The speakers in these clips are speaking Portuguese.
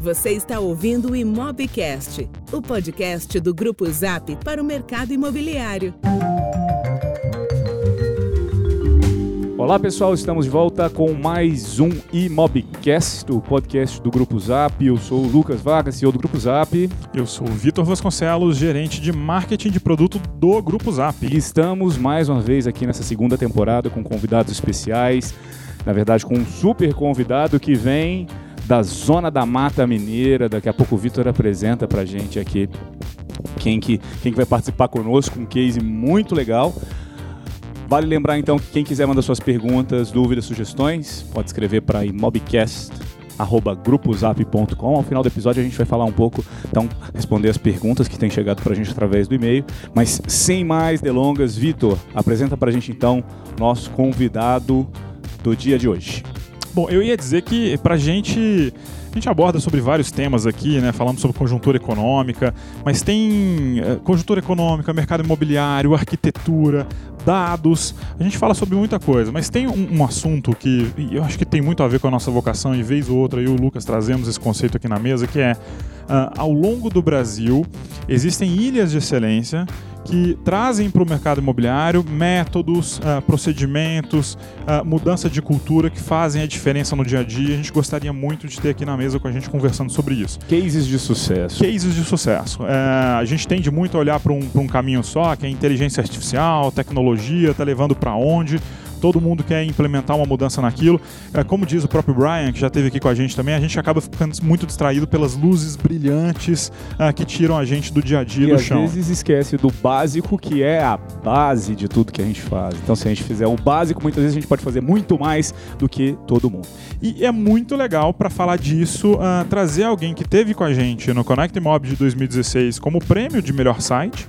Você está ouvindo o Imobcast, o podcast do Grupo Zap para o mercado imobiliário. Olá pessoal, estamos de volta com mais um Imobcast, o podcast do Grupo Zap. Eu sou o Lucas Vargas, CEO do Grupo Zap. Eu sou o Vitor Vasconcelos, gerente de marketing de produto do Grupo Zap. E estamos mais uma vez aqui nessa segunda temporada com convidados especiais. Na verdade, com um super convidado que vem da Zona da Mata Mineira. Daqui a pouco o Vitor apresenta pra gente aqui quem que, quem que vai participar conosco, um case muito legal. Vale lembrar então que quem quiser mandar suas perguntas, dúvidas, sugestões, pode escrever para imobcast@grupozap.com. Ao final do episódio a gente vai falar um pouco, então responder as perguntas que têm chegado para a gente através do e-mail. Mas sem mais delongas, Vitor, apresenta para a gente então nosso convidado do dia de hoje. Bom, eu ia dizer que pra gente. A gente aborda sobre vários temas aqui, né? Falando sobre conjuntura econômica, mas tem uh, conjuntura econômica, mercado imobiliário, arquitetura, dados. A gente fala sobre muita coisa, mas tem um, um, assunto que eu acho que tem muito a ver com a nossa vocação, e vez ou outra eu e o Lucas trazemos esse conceito aqui na mesa, que é uh, ao longo do Brasil existem ilhas de excelência que trazem para o mercado imobiliário métodos, uh, procedimentos, uh, mudança de cultura que fazem a diferença no dia a dia. A gente gostaria muito de ter aqui na mesa com a gente conversando sobre isso. Cases de sucesso. Cases de sucesso. Uh, a gente tende muito a olhar para um, um caminho só, que é inteligência artificial, tecnologia, está levando para onde todo mundo quer implementar uma mudança naquilo. É, como diz o próprio Brian, que já esteve aqui com a gente também, a gente acaba ficando muito distraído pelas luzes brilhantes uh, que tiram a gente do dia a dia e do às chão. às vezes esquece do básico, que é a base de tudo que a gente faz. Então, se a gente fizer o básico, muitas vezes a gente pode fazer muito mais do que todo mundo. E é muito legal para falar disso, uh, trazer alguém que teve com a gente no Connect Mob de 2016 como prêmio de melhor site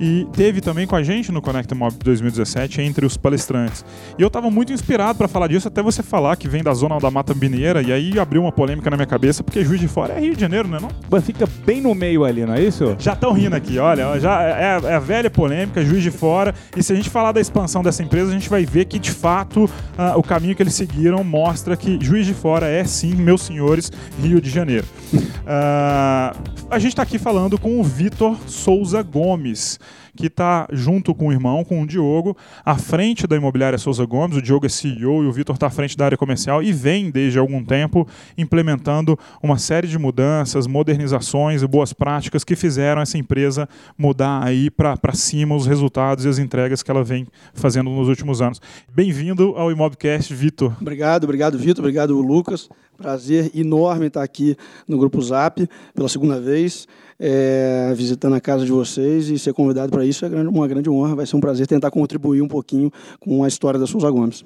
e teve também com a gente no Connect Mob 2017 entre os palestrantes. E eu estava muito inspirado para falar disso, até você falar que vem da zona da Mata Mineira, e aí abriu uma polêmica na minha cabeça, porque Juiz de Fora é Rio de Janeiro, não é não? Mas fica bem no meio ali, não é isso? Já estão rindo aqui, olha, já é, é, a velha polêmica, Juiz de Fora, e se a gente falar da expansão dessa empresa, a gente vai ver que de fato uh, o caminho que eles seguiram mostra que Juiz de Fora é sim, meus senhores, Rio de Janeiro. Uh, a gente está aqui falando com o Vitor Souza Gomes que está junto com o irmão, com o Diogo, à frente da imobiliária Souza Gomes. O Diogo é CEO e o Vitor está à frente da área comercial e vem desde algum tempo implementando uma série de mudanças, modernizações e boas práticas que fizeram essa empresa mudar aí para cima os resultados e as entregas que ela vem fazendo nos últimos anos. Bem-vindo ao Imobcast, Vitor. Obrigado, obrigado, Vitor. Obrigado, Lucas. Prazer enorme estar aqui no Grupo Zap pela segunda vez é, visitando a casa de vocês e ser convidado para isso é uma grande honra. Vai ser um prazer tentar contribuir um pouquinho com a história da Souza Gomes.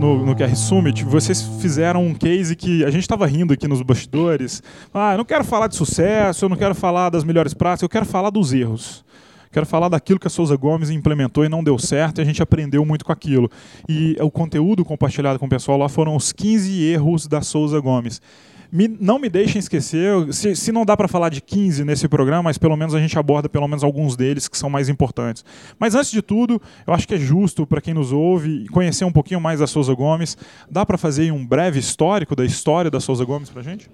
no, no QR Summit, vocês fizeram um case que a gente estava rindo aqui nos bastidores. Ah, eu não quero falar de sucesso, eu não quero falar das melhores práticas, eu quero falar dos erros. Quero falar daquilo que a Souza Gomes implementou e não deu certo e a gente aprendeu muito com aquilo. E o conteúdo compartilhado com o pessoal lá foram os 15 erros da Souza Gomes. Me, não me deixem esquecer, se, se não dá para falar de 15 nesse programa, mas pelo menos a gente aborda pelo menos alguns deles que são mais importantes. Mas antes de tudo, eu acho que é justo para quem nos ouve conhecer um pouquinho mais da Souza Gomes. Dá para fazer um breve histórico da história da Souza Gomes para gente?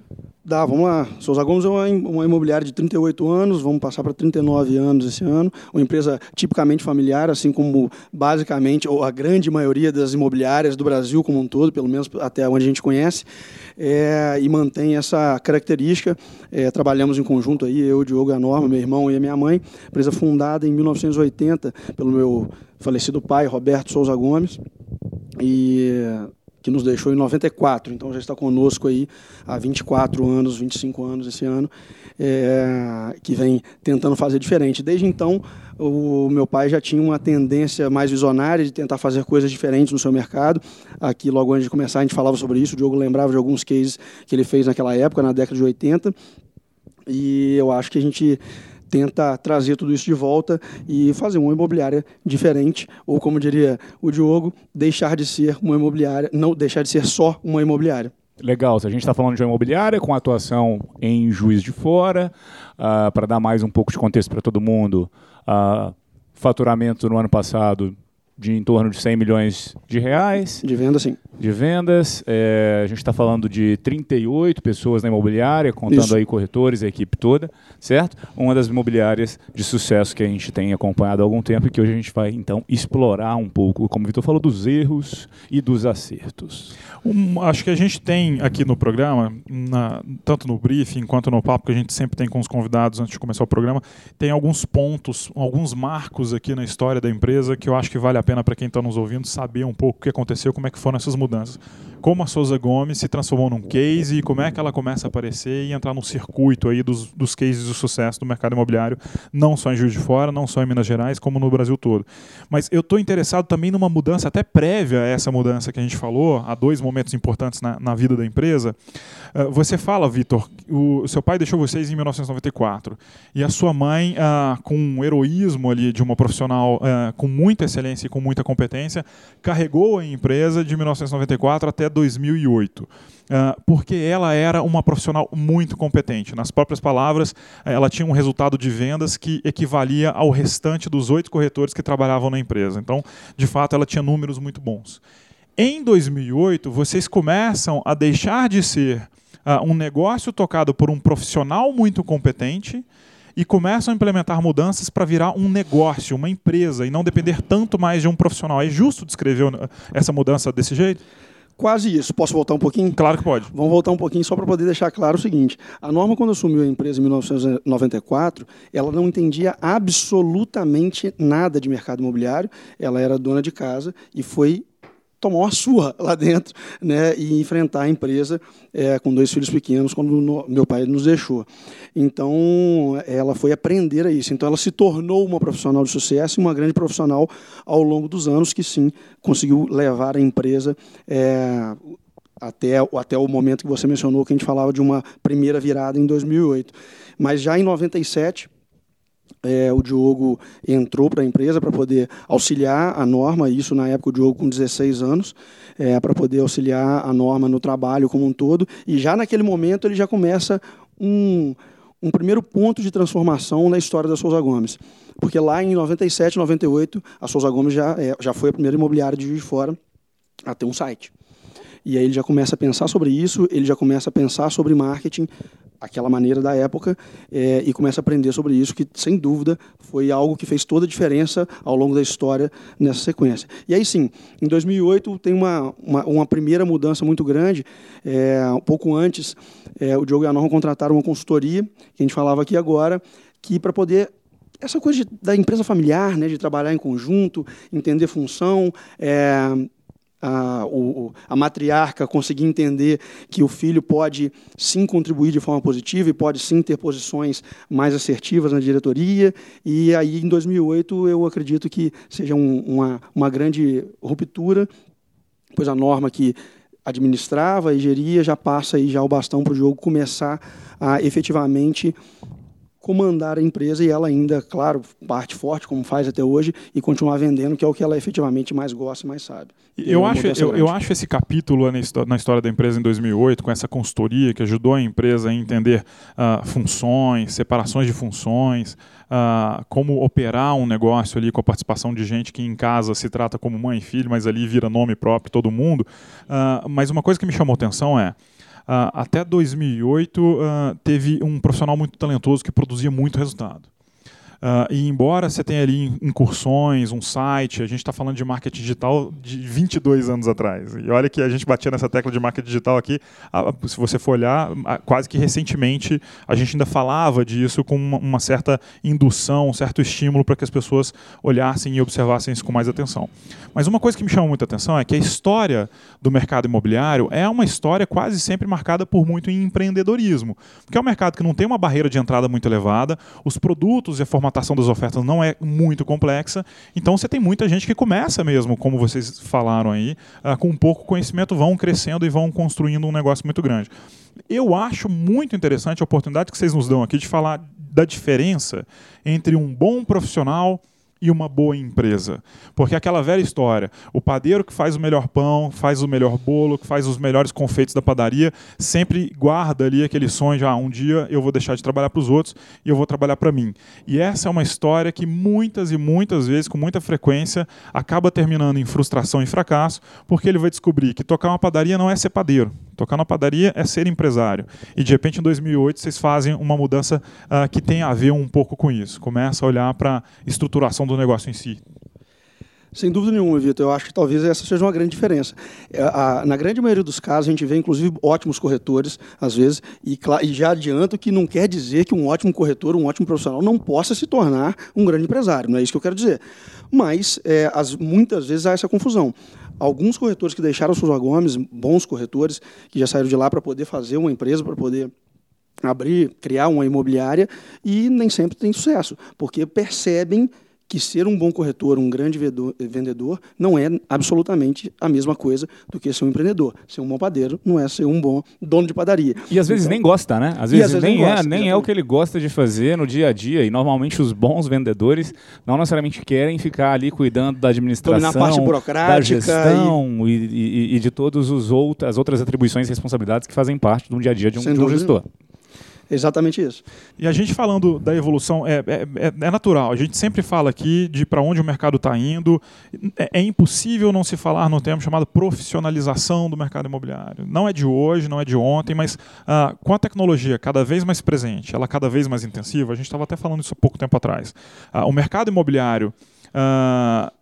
Dá, vamos lá. Souza Gomes é uma, imobiliária de 38 anos, vamos passar para 39 anos esse ano. Uma empresa tipicamente familiar, assim como basicamente, ou a grande maioria das imobiliárias do Brasil como um todo, pelo menos até onde a gente conhece, é, e mantém essa característica. É, trabalhamos em conjunto aí, eu, Diogo, a Norma, meu irmão e a minha mãe. Empresa fundada em 1980 pelo meu falecido pai, Roberto Souza Gomes. E que nos deixou em 94, então já está conosco aí há 24 anos, 25 anos esse ano, é, que vem tentando fazer diferente. Desde então, o meu pai já tinha uma tendência mais visionária de tentar fazer coisas diferentes no seu mercado. Aqui, logo antes de começar, a gente falava sobre isso, o Diogo lembrava de alguns cases que ele fez naquela época, na década de 80, e eu acho que a gente tenta trazer tudo isso de volta e fazer uma imobiliária diferente, ou como diria o Diogo, deixar de ser uma imobiliária, não deixar de ser só uma imobiliária. Legal, se a gente está falando de uma imobiliária com atuação em Juiz de Fora, uh, para dar mais um pouco de contexto para todo mundo, uh, faturamento no ano passado de em torno de 100 milhões de reais. De venda, sim. De vendas. É, a gente está falando de 38 pessoas na imobiliária, contando Isso. aí corretores, a equipe toda, certo? Uma das imobiliárias de sucesso que a gente tem acompanhado há algum tempo e que hoje a gente vai, então, explorar um pouco, como o Vitor falou, dos erros e dos acertos. Um, acho que a gente tem aqui no programa, na- tanto no briefing quanto no papo que a gente sempre tem com os convidados antes de começar o programa, tem alguns pontos, alguns marcos aqui na história da empresa que eu acho que vale a pena para quem está nos ouvindo saber um pouco o que aconteceu, como é que foram essas mudanças. Como a Souza Gomes se transformou num case e como é que ela começa a aparecer e entrar no circuito aí dos, dos cases de sucesso do mercado imobiliário, não só em Juiz de Fora, não só em Minas Gerais, como no Brasil todo. Mas eu estou interessado também numa mudança até prévia a essa mudança que a gente falou, há dois momentos importantes na, na vida da empresa. Ah, você fala, Vitor, o seu pai deixou vocês em 1994 e a sua mãe, ah, com um heroísmo ali de uma profissional ah, com muita excelência com muita competência, carregou a empresa de 1994 até 2008. Ah, porque ela era uma profissional muito competente. Nas próprias palavras, ela tinha um resultado de vendas que equivalia ao restante dos oito corretores que trabalhavam na empresa. Então, de fato, ela tinha números muito bons. Em 2008, vocês começam a deixar de ser ah, um negócio tocado por um profissional muito competente e começam a implementar mudanças para virar um negócio, uma empresa e não depender tanto mais de um profissional. É justo descrever uh, essa mudança desse jeito? Quase isso. Posso voltar um pouquinho? Claro que pode. Vamos voltar um pouquinho só para poder deixar claro o seguinte: a Norma, quando assumiu a empresa em 1994, ela não entendia absolutamente nada de mercado imobiliário. Ela era dona de casa e foi tomar uma surra lá dentro né, e enfrentar a empresa é, com dois filhos pequenos quando no- meu pai nos deixou. Então, ela foi aprender a isso. Então, ela se tornou uma profissional de sucesso e uma grande profissional ao longo dos anos que, sim, conseguiu levar a empresa é, até, até o momento que você mencionou, que a gente falava de uma primeira virada em 2008. Mas já em 97, é, o Diogo entrou para a empresa para poder auxiliar a Norma, isso na época o Diogo com 16 anos, é, para poder auxiliar a Norma no trabalho como um todo. E já naquele momento ele já começa um, um primeiro ponto de transformação na história da Souza Gomes. Porque lá em 97, 98, a Souza Gomes já, é, já foi a primeira imobiliária de Juiz de Fora a ter um site. E aí ele já começa a pensar sobre isso, ele já começa a pensar sobre marketing, aquela maneira da época, é, e começa a aprender sobre isso, que sem dúvida foi algo que fez toda a diferença ao longo da história nessa sequência. E aí sim, em 2008 tem uma, uma, uma primeira mudança muito grande. É, um pouco antes, é, o Diogo e a Norma contrataram uma consultoria, que a gente falava aqui agora, que para poder essa coisa de, da empresa familiar, né, de trabalhar em conjunto, entender função, é, a, o, a matriarca conseguir entender que o filho pode sim contribuir de forma positiva e pode sim ter posições mais assertivas na diretoria. E aí, em 2008, eu acredito que seja um, uma, uma grande ruptura, pois a norma que administrava e geria já passa aí já o bastão para o jogo começar a efetivamente comandar a empresa e ela ainda, claro, parte forte, como faz até hoje, e continuar vendendo, que é o que ela efetivamente mais gosta e mais sabe. Eu acho, eu, eu acho esse capítulo na histó- na história da empresa em 2008, com essa consultoria que ajudou a empresa a entender ah, funções, separações de funções, ah, como operar um negócio ali com a participação de gente que em casa se trata como mãe e filho, mas ali vira nome próprio todo mundo. Ah, mas uma coisa que me chamou atenção é até 2008 ah, teve um profissional muito talentoso que produzia muito resultado. Ah, e embora você tenha ali incursões, um site, a gente está falando de marketing digital de 22 anos atrás. E olha que a gente batia nessa tecla de marketing digital aqui, se você for olhar, quase que recentemente a gente ainda falava disso com uma, uma certa indução, um certo estímulo para que as pessoas olhassem e observassem isso com mais atenção. Mas uma coisa que me chama muita atenção é que a história do mercado imobiliário é uma história quase sempre marcada por muito empreendedorismo, porque é um mercado que não tem uma barreira de entrada muito elevada, os produtos e a formatação das ofertas não é muito complexa, então você tem muita gente que começa mesmo, como vocês falaram aí, ah, com pouco conhecimento, vão crescendo e vão construindo um negócio muito grande. Eu acho muito interessante a oportunidade que vocês nos dão aqui de falar da diferença entre um bom profissional e uma boa empresa. Porque aquela velha história, o padeiro que faz o melhor pão, faz o melhor bolo, que faz os melhores confeitos da padaria, sempre guarda ali aquele sonho de ah, um dia eu vou deixar de trabalhar para os outros e eu vou trabalhar para mim. E essa é uma história que muitas e muitas vezes, com muita frequência, acaba terminando em frustração e fracasso, porque ele vai descobrir que tocar uma padaria não é ser padeiro. Tocar na padaria é ser empresário. E de repente, em 2008, vocês fazem uma mudança uh, que tem a ver um pouco com isso. Começa a olhar para a estruturação do negócio em si. Sem dúvida nenhuma, Vitor. Eu acho que talvez essa seja uma grande diferença. É, na grande maioria dos casos, a gente vê, inclusive, ótimos corretores, às vezes, e, já adianto que não quer dizer que um ótimo corretor, um ótimo profissional, não possa se tornar um grande empresário. Não é isso que eu quero dizer. Mas, é, as, muitas vezes, há essa confusão alguns corretores que deixaram Souza Gomes, bons corretores, que já saíram de lá para poder fazer uma empresa, para poder abrir, criar uma imobiliária, e nem sempre tem sucesso, porque percebem que ser um bom corretor, um grande vendedor, não é absolutamente a mesma coisa do que ser um empreendedor. Ser um bom padeiro não é ser um bom dono de padaria. E às vezes então, nem gosta, né? Às vezes, às vezes nem, é, gosta, nem é o que ele gosta de fazer no dia a dia. E normalmente os bons vendedores não necessariamente querem ficar ali cuidando da administração, da gestão e, e, e de todas as outras atribuições e responsabilidades que fazem parte do dia a dia de um, de um gestor. Exatamente isso. E a gente falando da evolução, é, é, é, é natural. A gente sempre fala aqui de para onde o mercado está indo. É, é, impossível não se falar no termo chamado profissionalização do mercado imobiliário. Não é de hoje, não é de ontem, mas ah, com a tecnologia cada vez mais presente, ela cada vez mais intensiva, a gente estava até falando isso há pouco tempo atrás. Ah, o mercado imobiliário. Ah,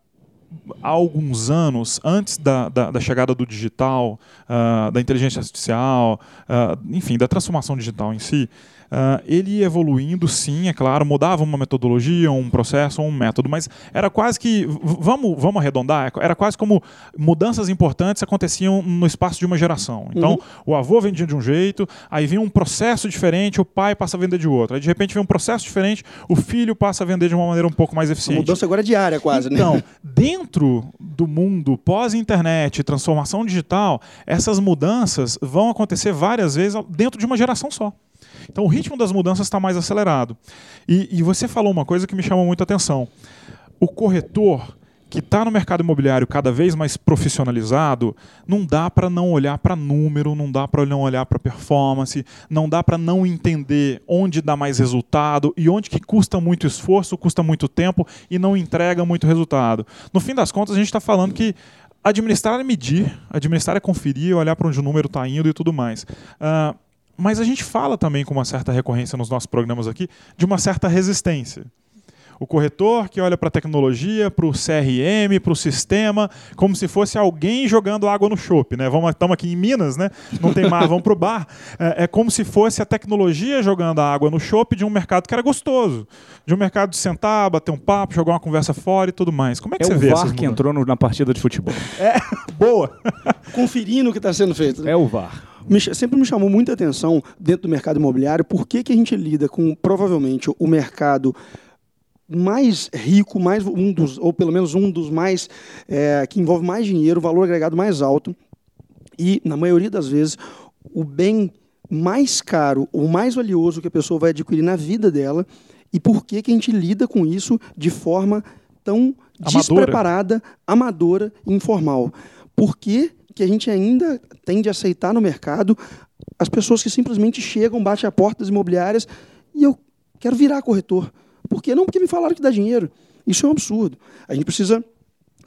há alguns anos, antes da, da, da chegada do digital, uh, da inteligência artificial, uh, enfim, da transformação digital em si, Uh, ele ia evoluindo, sim, é claro, mudava uma metodologia, um processo, um método, mas era quase que, vamos, vamos arredondar, era quase como mudanças importantes aconteciam no espaço de uma geração. Então, uhum. o avô vendia de um jeito, aí vinha um processo diferente, o pai passa a vender de outro. Aí, de repente, vem um processo diferente, o filho passa a vender de uma maneira um pouco mais eficiente. A mudança agora é diária, quase, então, né? Então, dentro do mundo pós-internet, transformação digital, essas mudanças vão acontecer várias vezes dentro de uma geração só. Então o ritmo das mudanças está mais acelerado. E, e você falou uma coisa que me chamou muita atenção. O corretor que está no mercado imobiliário cada vez mais profissionalizado, não dá para não olhar para número, não dá para não olhar para performance, não dá para não entender onde dá mais resultado e onde que custa muito esforço, custa muito tempo e não entrega muito resultado. No fim das contas, a gente está falando que administrar é medir, administrar é conferir, olhar para onde o número está indo e tudo mais. Uh, mas a gente fala também com uma certa recorrência nos nossos programas aqui de uma certa resistência. O corretor que olha para a tecnologia, para o CRM, para o sistema, como se fosse alguém jogando água no chope. Né? Vamos, estamos aqui em Minas, né? não tem mar, vamos para o bar. É, é, como se fosse a tecnologia jogando a água no chope de um mercado que era gostoso. De um mercado de sentar, bater um papo, jogar uma conversa fora e tudo mais. Como é que é você o vê VAR que entrou no, na partida de futebol. É, boa. Conferindo o que está sendo feito. Né? É o VAR sempre me chamou muita atenção dentro do mercado imobiliário por que, que a gente lida com provavelmente o mercado mais rico, mais um dos, ou pelo menos um dos mais é, que envolve mais dinheiro, valor agregado mais alto e na maioria das vezes o bem mais caro, o mais valioso que a pessoa vai adquirir na vida dela e por que que a gente lida com isso de forma tão amadora. despreparada, amadora e informal? Por que a gente ainda tende a aceitar no mercado as pessoas que simplesmente chegam, batem a porta das imobiliárias e eu quero virar corretor. Por quê? Não porque me falaram que dá dinheiro. Isso é um absurdo. A gente precisa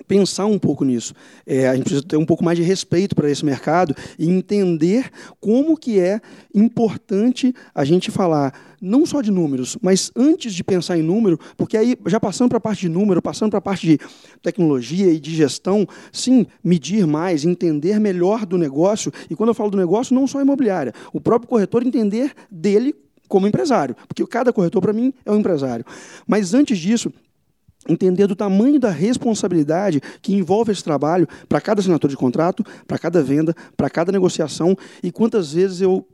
pensar um pouco nisso. É, a gente precisa ter um pouco mais de respeito para esse mercado e entender como que é importante a gente falar não só de números, mas antes de pensar em número, porque aí já passando para a parte de número, passando para a parte de tecnologia e de gestão, sim, medir mais, entender melhor do negócio, e quando eu falo do negócio, não só imobiliária, o próprio corretor entender dele como empresário, porque cada corretor para mim é um empresário. Mas antes disso, entender do tamanho da responsabilidade que envolve esse trabalho para cada assinatura de contrato, para cada venda, para cada negociação e quantas vezes eu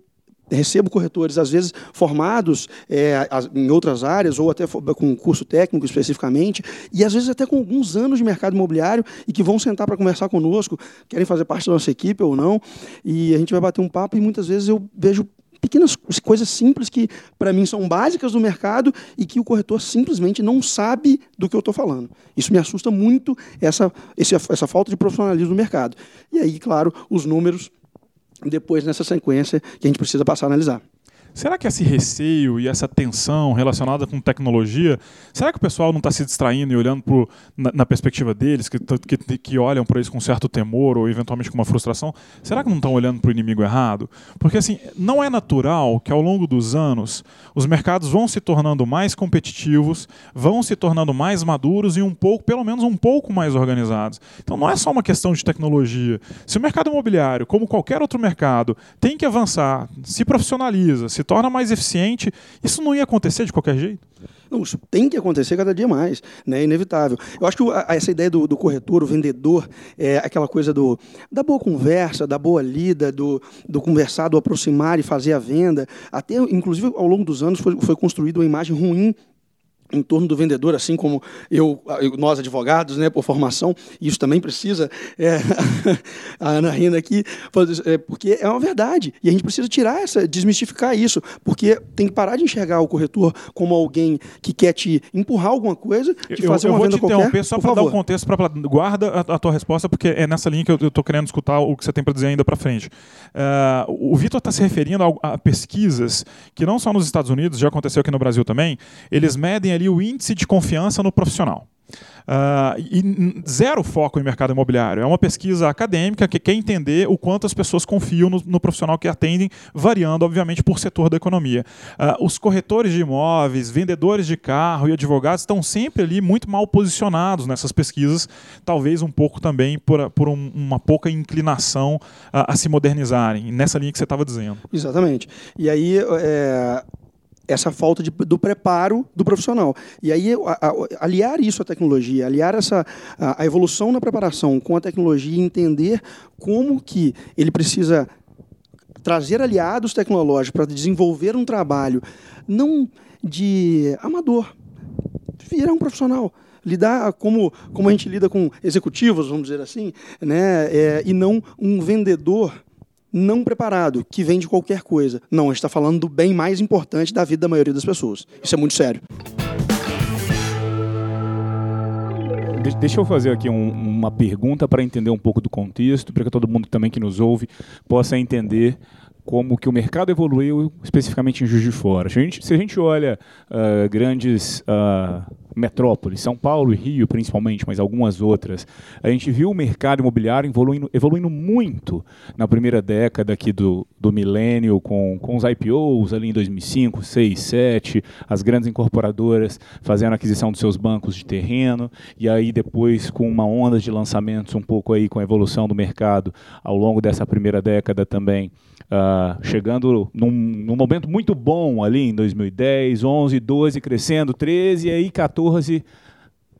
recebo corretores, às vezes formados é, em outras áreas, ou até com curso técnico especificamente, e às vezes até com alguns anos de mercado imobiliário e que vão sentar para conversar conosco, querem fazer parte da nossa equipe ou não, e a gente vai bater um papo e muitas vezes eu vejo pequenas coisas simples que, para mim, são básicas do mercado e que o corretor simplesmente não sabe do que eu estou falando. Isso me assusta muito, essa, essa falta de profissionalismo no mercado. E aí, claro, os números depois nessa sequência que a gente precisa passar a analisar. Será que esse receio e essa tensão relacionada com tecnologia, será que o pessoal não está se distraindo e olhando pro, na, na perspectiva deles, que, que, que olham para isso com certo temor ou eventualmente com uma frustração? Será que não estão olhando para o inimigo errado? Porque assim, não é natural que ao longo dos anos os mercados vão se tornando mais competitivos, vão se tornando mais maduros e um pouco, pelo menos um pouco mais organizados. Então não é só uma questão de tecnologia. Se o mercado imobiliário, como qualquer outro mercado, tem que avançar, se profissionaliza, se torna mais eficiente, isso não ia acontecer de qualquer jeito? Não, isso tem que acontecer cada dia mais, né? é inevitável. Eu acho que essa ideia do, do, corretor, o vendedor, é aquela coisa do, da boa conversa, da boa lida, do, do conversar, do aproximar e fazer a venda. Até, inclusive, ao longo dos anos foi, foi construída uma imagem ruim em torno do vendedor, assim como eu, nós advogados, né, por formação, isso também precisa, é, a Ana rindo aqui, é, porque é uma verdade, e a gente precisa tirar essa, desmistificar isso, porque tem que parar de enxergar o corretor como alguém que quer te empurrar alguma coisa, te fazer eu, eu uma vou te interromper só para dar o um contexto, pra, guarda a, a, tua resposta, porque é nessa linha que eu estou querendo escutar o que você tem para dizer ainda para frente. Uh, o Vitor está se referindo a, a pesquisas que não só nos Estados Unidos, já aconteceu aqui no Brasil também, eles medem ali o índice de confiança no profissional. Uh, e zero foco em mercado imobiliário. É uma pesquisa acadêmica que quer entender o quanto as pessoas confiam no, no profissional que atendem, variando, obviamente, por setor da economia. Uh, os corretores de imóveis, vendedores de carro e advogados estão sempre ali muito mal posicionados nessas pesquisas, talvez um pouco também por, por um, uma pouca inclinação uh, a se modernizarem, nessa linha que você estava dizendo. Exatamente. E aí, é, essa falta de, do preparo do profissional. E aí, a, a, aliar isso à tecnologia, aliar essa, a, a evolução na preparação com a tecnologia e entender como que ele precisa trazer aliados tecnológicos para desenvolver um trabalho não de amador, virar um profissional lidar como, como a gente lida com executivos, vamos dizer assim, né? É, e não um vendedor não preparado, que vende qualquer coisa. Não, a gente está falando do bem mais importante da vida da maioria das pessoas. Isso é muito sério. Deixa eu fazer aqui um, uma pergunta para entender um pouco do contexto, para que todo mundo também que nos ouve possa entender como que o mercado evoluiu especificamente em Juiz de Fora. Se a gente, se a gente olha uh, grandes uh, metrópoles, São Paulo e Rio principalmente, mas algumas outras, a gente viu o mercado imobiliário evoluindo, evoluindo muito na primeira década aqui do, do milênio, com, com os IPOs ali em 2005, 6, 7, as grandes incorporadoras fazendo aquisição dos seus bancos de terreno, e aí depois com uma onda de lançamentos um pouco aí com a evolução do mercado ao longo dessa primeira década também, uh, chegando num, num momento muito bom ali em 2010, 11, 12, crescendo, 13, e aí 14 14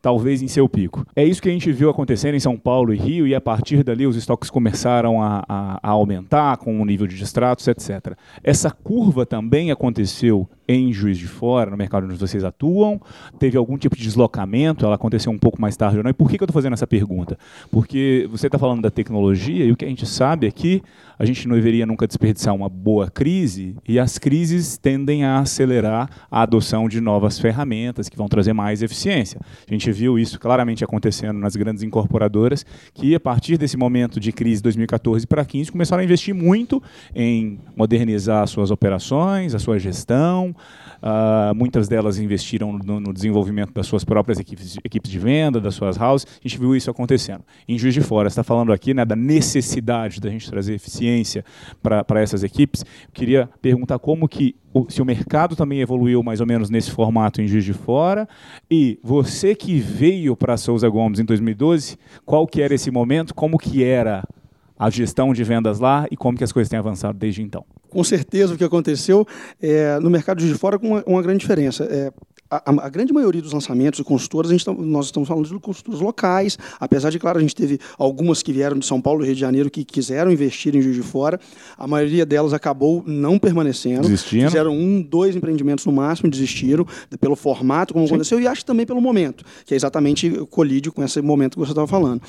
talvez em seu pico. É isso que a gente viu acontecer em São Paulo e Rio, e a partir dali os estoques começaram a, a, a aumentar com o nível de distratos, etc. Essa curva também aconteceu em Juiz de Fora, no mercado onde vocês atuam? Teve algum tipo de deslocamento? Ela aconteceu um pouco mais tarde ou não? E por que, que eu estou fazendo essa pergunta? Porque você está falando da tecnologia e o que a gente sabe é que a gente não deveria nunca desperdiçar uma boa crise e as crises tendem a acelerar a adoção de novas ferramentas que vão trazer mais eficiência. A gente viu isso claramente acontecendo nas grandes incorporadoras que a partir desse momento de crise 2014 para 15 começaram a investir muito em modernizar as suas operações, a sua gestão, Uh, muitas delas investiram no, no, desenvolvimento das suas próprias equipes, equipes de venda, das suas houses. A gente viu isso acontecendo. Em Juiz de Fora, está falando aqui né, da necessidade da gente trazer eficiência para essas equipes. Eu queria perguntar como que o, se o mercado também evoluiu mais ou menos nesse formato em Juiz de Fora e você que veio para Souza Gomes em 2012, qual que era esse momento, como que era a gestão de vendas lá e como que as coisas têm avançado desde então? com certeza o que aconteceu é, no mercado de fora com uma, uma grande diferença. É, a, a, grande maioria dos lançamentos de consultoras, a gente tá, nós estamos falando de consultoras locais, apesar de, claro, a gente teve algumas que vieram de São Paulo e Rio de Janeiro que quiseram investir em Juiz de Fora, a maioria delas acabou não permanecendo. Desistindo. Fizeram um, dois empreendimentos no máximo, desistiram, pelo formato como Sim. aconteceu, e acho também pelo momento, que é exatamente colide com esse momento que você estava falando.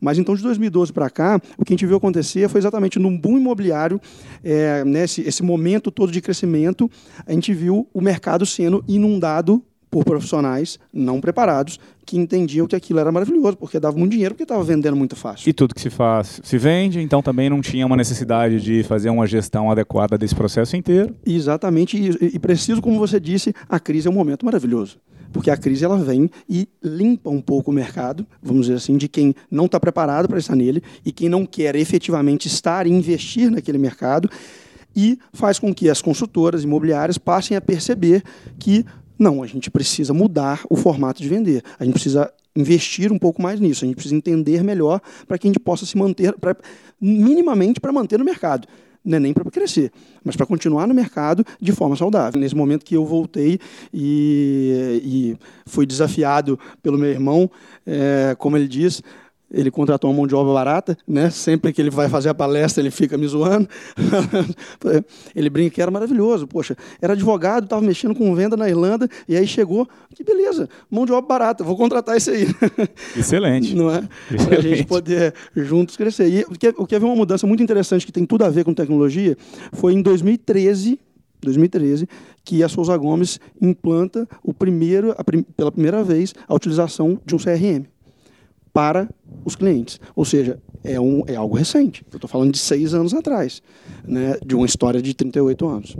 Mas então, de 2012 para cá, o que a gente viu acontecer foi exatamente num boom imobiliário, é, nesse esse momento todo de crescimento, a gente viu o mercado sendo inundado por profissionais não preparados que entendiam que aquilo era maravilhoso, porque dava muito dinheiro, porque estava vendendo muito fácil. E tudo que se faz se vende, então também não tinha uma necessidade de fazer uma gestão adequada desse processo inteiro. Exatamente, e, e preciso, como você disse, a crise é um momento maravilhoso. Porque a crise ela vem e limpa um pouco o mercado, vamos dizer assim, de quem não está preparado para estar nele e quem não quer efetivamente estar e investir naquele mercado e faz com que as consultoras imobiliárias passem a perceber que não, a gente precisa mudar o formato de vender. A gente precisa investir um pouco mais nisso. A gente precisa entender melhor para que a gente possa se manter, pra, minimamente para manter no mercado. Não é nem para crescer, mas para continuar no mercado de forma saudável. Nesse momento que eu voltei e, e fui desafiado pelo meu irmão, é, como ele diz, ele contratou uma mão de obra barata, né? Sempre que ele vai fazer a palestra, ele fica me zoando. ele brinca que era maravilhoso. Poxa, era advogado, estava mexendo com venda na Irlanda, e aí chegou, que beleza, mão de obra barata, vou contratar isso aí. Excelente. Não é? Para a gente poder juntos crescer. E o que, o havia uma mudança muito interessante que tem tudo a ver com tecnologia foi em 2013, 2013, que a Souza Gomes implanta o primeiro, pela primeira vez a utilização de um CRM para os clientes. Ou seja, é, um, é algo recente. Eu estou falando de seis anos atrás, né, de uma história de 38 anos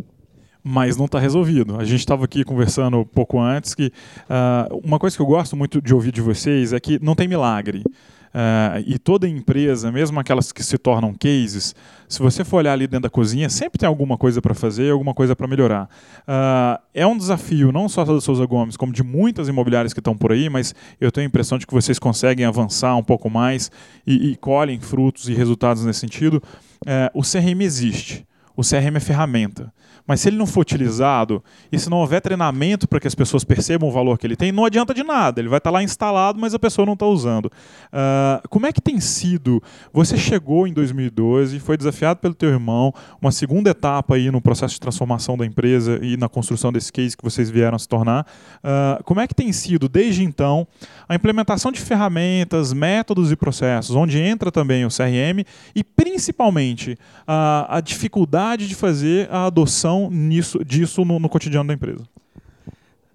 mas não está resolvido. A gente estava aqui conversando pouco antes que uh, uma coisa que eu gosto muito de ouvir de vocês é que não tem milagre. Uh, e toda empresa, mesmo aquelas que se tornam cases, se você for olhar ali dentro da cozinha, sempre tem alguma coisa para fazer, alguma coisa para melhorar. Uh, é um desafio não só da Souza Gomes, como de muitas imobiliárias que estão por aí, mas eu tenho a impressão de que vocês conseguem avançar um pouco mais e, e colhem frutos e resultados nesse sentido. Uh, o CRM existe. O CRM é ferramenta. Mas se ele não for utilizado e se não houver treinamento para que as pessoas percebam o valor que ele tem, não adianta de nada. Ele vai estar lá instalado, mas a pessoa não está usando. Uh, como é que tem sido? Você chegou em 2012, foi desafiado pelo teu irmão, uma segunda etapa aí no processo de transformação da empresa e na construção desse case que vocês vieram a se tornar. Uh, como é que tem sido, desde então, a implementação de ferramentas, métodos e processos, onde entra também o CRM e, principalmente, uh, a dificuldade de fazer a adoção nisso, disso no, no cotidiano da empresa?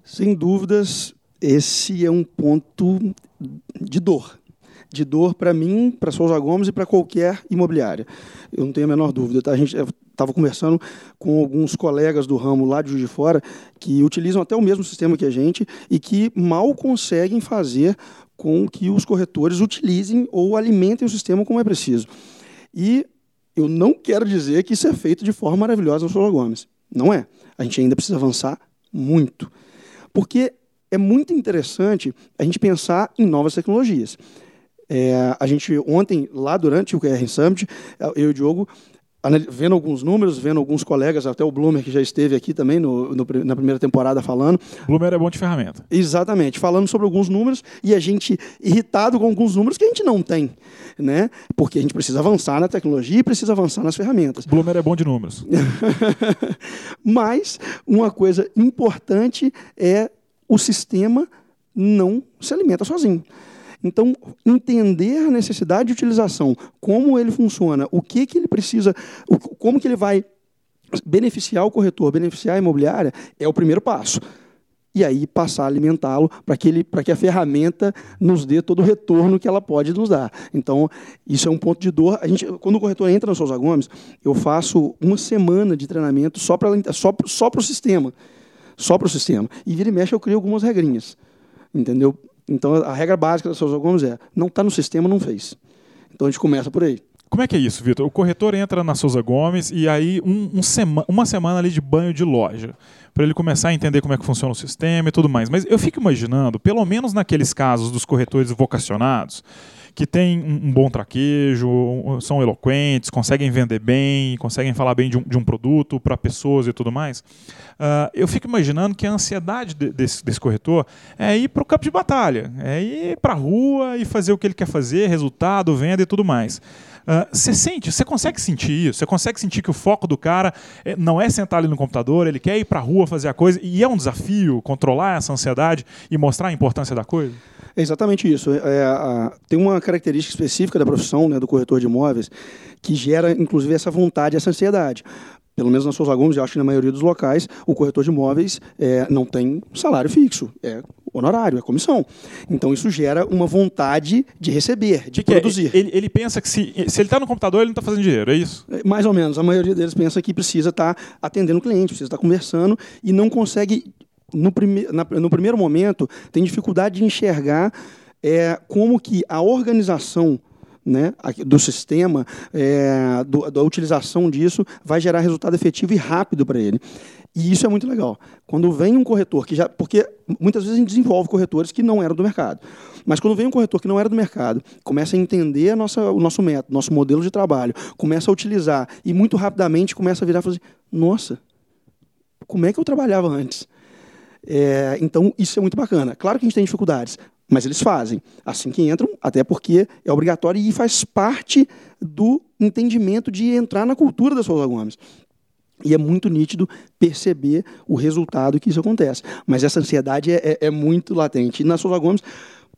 Sem dúvidas, esse é um ponto de dor de dor para mim, para Souza Gomes e para qualquer imobiliária. Eu não tenho a menor dúvida. Tá? A gente estava conversando com alguns colegas do ramo lá de Juiz de Fora que utilizam até o mesmo sistema que a gente e que mal conseguem fazer com que os corretores utilizem ou alimentem o sistema como é preciso. E eu não quero dizer que isso é feito de forma maravilhosa no Souza Gomes. Não é. A gente ainda precisa avançar muito. Porque é muito interessante a gente pensar em novas tecnologias. É, a gente, ontem, lá durante o QR Summit, eu e o Diogo, vendo alguns números, vendo alguns colegas, até o Bloomer, que já esteve aqui também no, no, na primeira temporada falando. Bloomer é bom de ferramenta. Exatamente, falando sobre alguns números e a gente irritado com alguns números que a gente não tem, né? Porque a gente precisa avançar na tecnologia e precisa avançar nas ferramentas. Bloomer é bom de números. Mas uma coisa importante é o sistema não se alimenta sozinho. Então, entender a necessidade de utilização, como ele funciona, o que, que ele precisa, como que ele vai beneficiar o corretor, beneficiar a imobiliária, é o primeiro passo. E aí passar a alimentá-lo para que, que a ferramenta nos dê todo o retorno que ela pode nos dar. Então, isso é um ponto de dor. A gente, quando o corretor entra no Souza Gomes, eu faço uma semana de treinamento só para só, só o sistema. Só para o sistema. E vira e mexe eu crio algumas regrinhas. Entendeu? Então a regra básica da Souza Gomes é: não está no sistema, não fez. Então a gente começa por aí. Como é que é isso, Vitor? O corretor entra na Souza Gomes e aí um, um sema, uma semana ali de banho de loja para ele começar a entender como é que funciona o sistema e tudo mais. Mas eu fico imaginando, pelo menos naqueles casos dos corretores vocacionados, que têm um, um, bom traquejo, são eloquentes, conseguem vender bem, conseguem falar bem de um, de um produto para pessoas e tudo mais. Uh, eu fico imaginando que a ansiedade de, desse, desse, corretor é ir para o campo de batalha, é ir para a rua e fazer o que ele quer fazer, resultado, venda e tudo mais. Ah, você uh, sente, você consegue sentir isso? Você consegue sentir que o foco do cara é, não é sentar ali no computador, ele quer ir para a rua fazer a coisa e é um desafio controlar essa ansiedade e mostrar a importância da coisa? É exatamente isso. É, a, tem uma característica específica da profissão né, do corretor de imóveis que gera, inclusive, essa vontade, essa ansiedade. Pelo menos na Souza Gomes, eu acho que na maioria dos locais, o corretor de imóveis é, não tem salário fixo, é honorário, é comissão. Então isso gera uma vontade de receber, de Que que é? produzir. Ele, ele pensa que se, se ele está no computador, ele não está fazendo dinheiro, é isso? É, Mais ou menos. A maioria deles pensa que precisa estar atendendo o cliente, precisa estar conversando e não consegue, no, prime na- no primeiro momento, tem dificuldade de enxergar é, como que a organização né, do sistema, é, do- da utilização disso, vai gerar resultado efetivo e rápido para ele. E isso é muito legal. Quando vem um corretor que já. Porque muitas vezes a gente desenvolve corretores que não eram do mercado. Mas quando vem um corretor que não era do mercado, começa a entender a nossa, o nosso método, nosso modelo de trabalho, começa a utilizar e muito rapidamente começa a virar e falar assim: nossa, como é que eu trabalhava antes? É, então, isso é muito bacana. Claro que a gente tem dificuldades, mas eles fazem. Assim que entram, até porque é obrigatório e faz parte do entendimento de entrar na cultura da Souza Gomes. E é muito nítido perceber o resultado que isso acontece. Mas essa ansiedade é, é- é muito latente. E na Souza Gomes,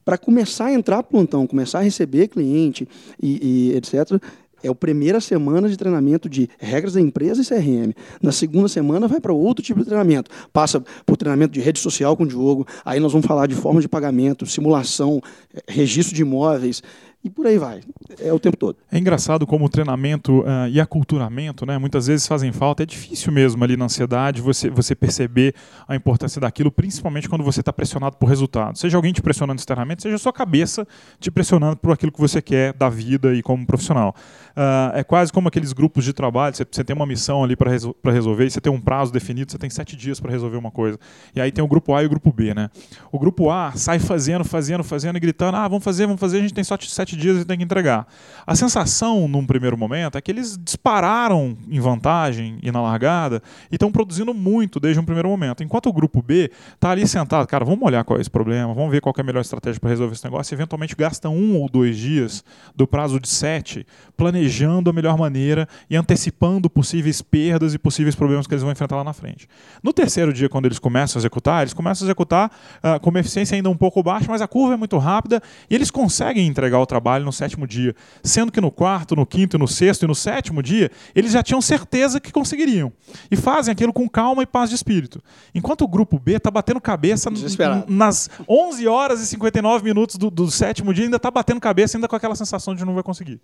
para começar a entrar plantão, começar a receber cliente e, e etc., é a primeira semana de treinamento de regras da empresa e CRM. Na segunda semana vai para outro tipo de treinamento. Passa por treinamento de rede social com o Diogo. Aí nós vamos falar de forma de pagamento, simulação, eh, registro de imóveis e por aí vai. É o tempo todo. É engraçado como o treinamento ah, e aculturamento, né, muitas vezes fazem falta. É difícil mesmo ali na ansiedade você, você perceber a importância daquilo, principalmente quando você está pressionado por resultado. Seja alguém te pressionando externamente, seja a sua cabeça te pressionando por aquilo que você quer da vida e como profissional. Ah, é quase como aqueles grupos de trabalho, você, você tem uma missão ali para resol resolver, você tem um prazo definido, você tem sete dias para resolver uma coisa. E aí tem o grupo A e o grupo B, né? O grupo A sai fazendo, fazendo, fazendo e gritando: ah, vamos fazer, vamos fazer, a gente tem só sete dias e tem que entregar. A sensação, num primeiro momento, é que eles dispararam em vantagem e na largada e estão produzindo muito desde um primeiro momento. Enquanto o grupo B está ali sentado, cara, vamos olhar qual é esse problema, vamos ver qual é a melhor estratégia para resolver esse negócio, e eventualmente gasta um ou dois dias do prazo de sete planejando a melhor maneira e antecipando possíveis perdas e possíveis problemas que eles vão enfrentar lá na frente. No terceiro dia, quando eles começam a executar, eles começam a executar ah, com uma eficiência ainda um pouco baixa, mas a curva é muito rápida e eles conseguem entregar o trabalho no sétimo dia. Sendo que no quarto, no quinto, no sexto e no sétimo dia, eles já tinham certeza que conseguiriam. E fazem aquilo com calma e paz de espírito. Enquanto o grupo B está batendo cabeça nas 11 horas e 59 minutos do, do sétimo dia, ainda está batendo cabeça, ainda com aquela sensação de não vai conseguir.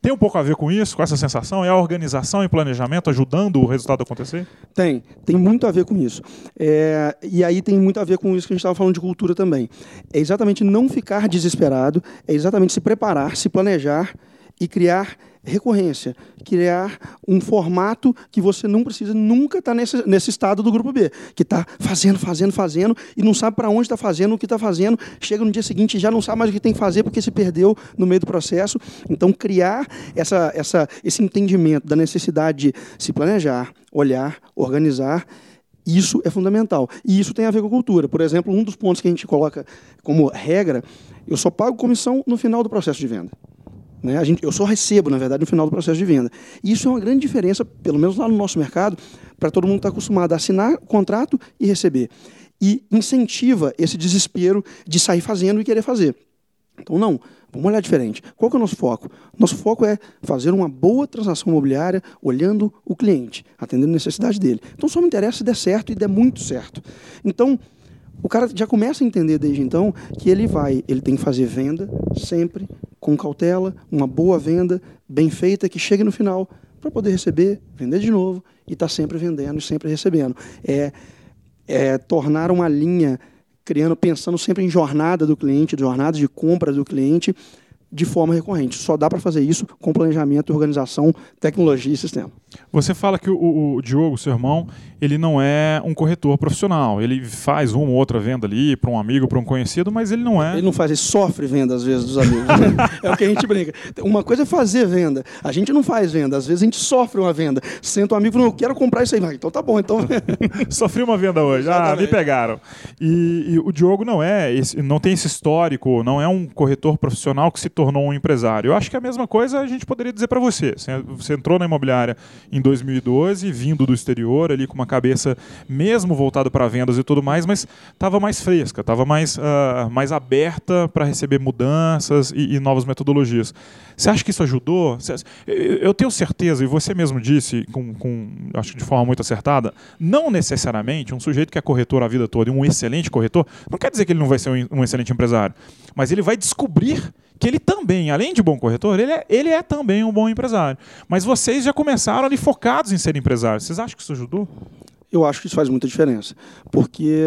Tem um pouco a ver com isso, com essa sensação? É a organização e planejamento ajudando o resultado a acontecer? Tem, tem muito a ver com isso. É, e aí tem muito a ver com isso que a gente estava falando de cultura também. É exatamente não ficar desesperado, é exatamente se preparar, se planejar e criar recorrência, criar um formato que você não precisa nunca estar nesse, nesse estado do grupo B, que está fazendo, fazendo, fazendo e não sabe para onde está fazendo, o que está fazendo, chega no dia seguinte e já não sabe mais o que tem que fazer porque se perdeu no meio do processo. Então, criar essa, essa, esse entendimento da necessidade de se planejar, olhar, organizar isso é fundamental. E isso tem a ver com a cultura. Por exemplo, um dos pontos que a gente coloca como regra, eu só pago comissão no final do processo de venda. Né? A gente, eu só recebo, na verdade, no final do processo de venda. Isso é uma grande diferença, pelo menos lá no nosso mercado, para todo mundo estar acostumado a assinar contrato e receber. E incentiva esse desespero de sair fazendo e querer fazer. Então, não, vamos olhar diferente. Qual que é o nosso foco? Nosso foco é fazer uma boa transação imobiliária olhando o cliente, atendendo a necessidade dele. Então, só me interessa se der certo e der muito certo. Então, o cara já começa a entender desde então que ele vai, ele tem que fazer venda sempre com cautela, uma boa venda, bem feita, que chegue no final para poder receber, vender de novo e estar sempre vendendo e sempre recebendo. É, é tornar uma linha criando, pensando sempre em jornada do cliente, jornada de compra do cliente, de forma recorrente. Só dá para fazer isso com planejamento, organização, tecnologia e sistema. Você fala que o, o- Diogo, seu irmão, ele não é um corretor profissional. Ele faz uma ou outra venda ali para um amigo, para um conhecido, mas ele não é. Ele não faz, ele sofre venda às vezes dos amigos. é o que a gente brinca. Uma coisa é fazer venda. A gente não faz venda, às vezes a gente sofre uma venda. Senta um amigo e fala, eu quero comprar isso aí. Vai, Então tá bom, então. Sofri uma venda hoje. Ah, me Exatamente. pegaram. E, e o Diogo não é, esse- não tem esse histórico, não é um corretor profissional que se tornou um empresário. Eu acho que a mesma coisa a gente poderia dizer para você. Você entrou na imobiliária em 2012, vindo do exterior, ali com uma cabeça mesmo voltada para vendas e tudo mais, mas estava mais fresca, estava mais, uh, mais aberta para receber mudanças e, e novas metodologias. Você acha que isso ajudou? Eu tenho certeza, e você mesmo disse, com, com, acho que de forma muito acertada, não necessariamente um sujeito que é corretor a vida toda e um excelente corretor, não quer dizer que ele não vai ser um, um excelente empresário, mas ele vai descobrir que ele também, além de bom corretor, ele é, ele é também um bom empresário. Mas vocês já começaram ali focados em ser empresários. Vocês acham que isso ajudou? Eu acho que isso faz muita diferença. Porque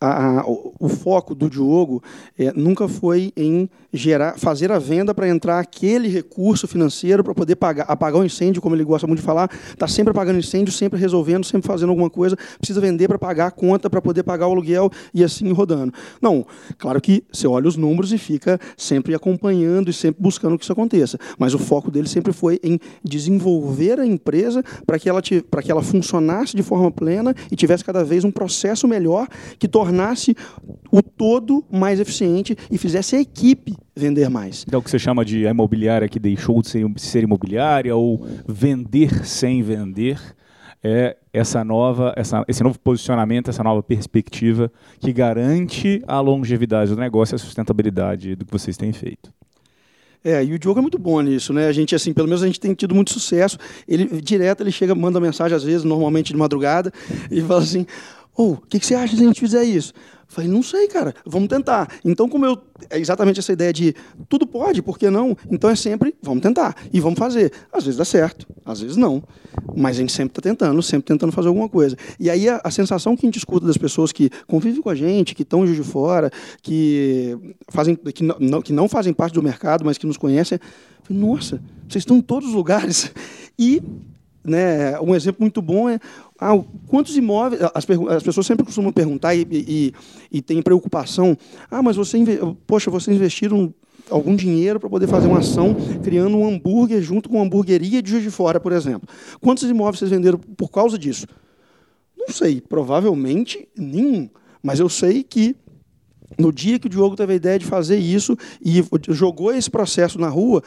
a, a, o, foco do Diogo é, nunca foi em gerar, fazer a venda para entrar aquele recurso financeiro para poder pagar, apagar o incêndio, como ele gosta muito de falar, está sempre apagando incêndio, sempre resolvendo, sempre fazendo alguma coisa, precisa vender para pagar a conta, para poder pagar o aluguel e assim rodando. Não, claro que você olha os números e fica sempre acompanhando e sempre buscando que isso aconteça, mas o foco dele sempre foi em desenvolver a empresa para que, ela, que ela funcionasse de forma plena e tivesse cada vez um processo melhor que tornasse tornasse o todo mais eficiente e fizesse a equipe vender mais. É o que você chama de imobiliária que deixou de ser, ser imobiliária ou vender sem vender é essa nova, essa, esse novo posicionamento, essa nova perspectiva que garante a longevidade do negócio e a sustentabilidade do que vocês têm feito. É, e o Diogo é muito bom nisso, né? A gente, assim, pelo menos a gente tem tido muito sucesso. Ele, direto, ele chega, manda mensagem, às vezes, normalmente de madrugada, e fala assim: ou, oh, o que, que, você acha se a gente fizer isso? Falei, não sei, cara, vamos tentar. Então, como eu. É exatamente essa ideia de tudo pode, por que não? Então é sempre, vamos tentar. E vamos fazer. Às vezes dá certo, às vezes não. Mas a gente sempre está tentando, sempre tentando fazer alguma coisa. E aí a, a, sensação que a gente escuta das pessoas que convivem com a gente, que estão de fora, que, fazem, que, não, que não fazem parte do mercado, mas que nos conhecem, é, nossa, vocês estão em todos os lugares. E né, um exemplo muito bom é ah, quantos imóveis. As, as, pessoas sempre costumam perguntar e, e, e têm preocupação. Ah, mas você, poxa, vocês investiram algum dinheiro para poder fazer uma ação criando um hambúrguer junto com uma hamburgueria de Juiz de Fora, por exemplo. Quantos imóveis vocês venderam por causa disso? Não sei, provavelmente nenhum. Mas eu sei que no dia que o Diogo teve a ideia de fazer isso e jogou esse processo na rua,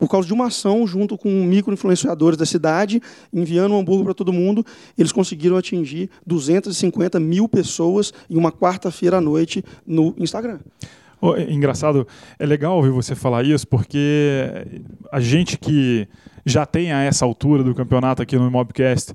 por causa de uma ação junto com micro-influenciadores da cidade, enviando um hambúrguer para todo mundo, eles conseguiram atingir 250 mil pessoas em uma quarta-feira à noite no Instagram. Oh, é engraçado, é legal ouvir você falar isso, porque a gente que já tem a essa altura do campeonato aqui no Mobcast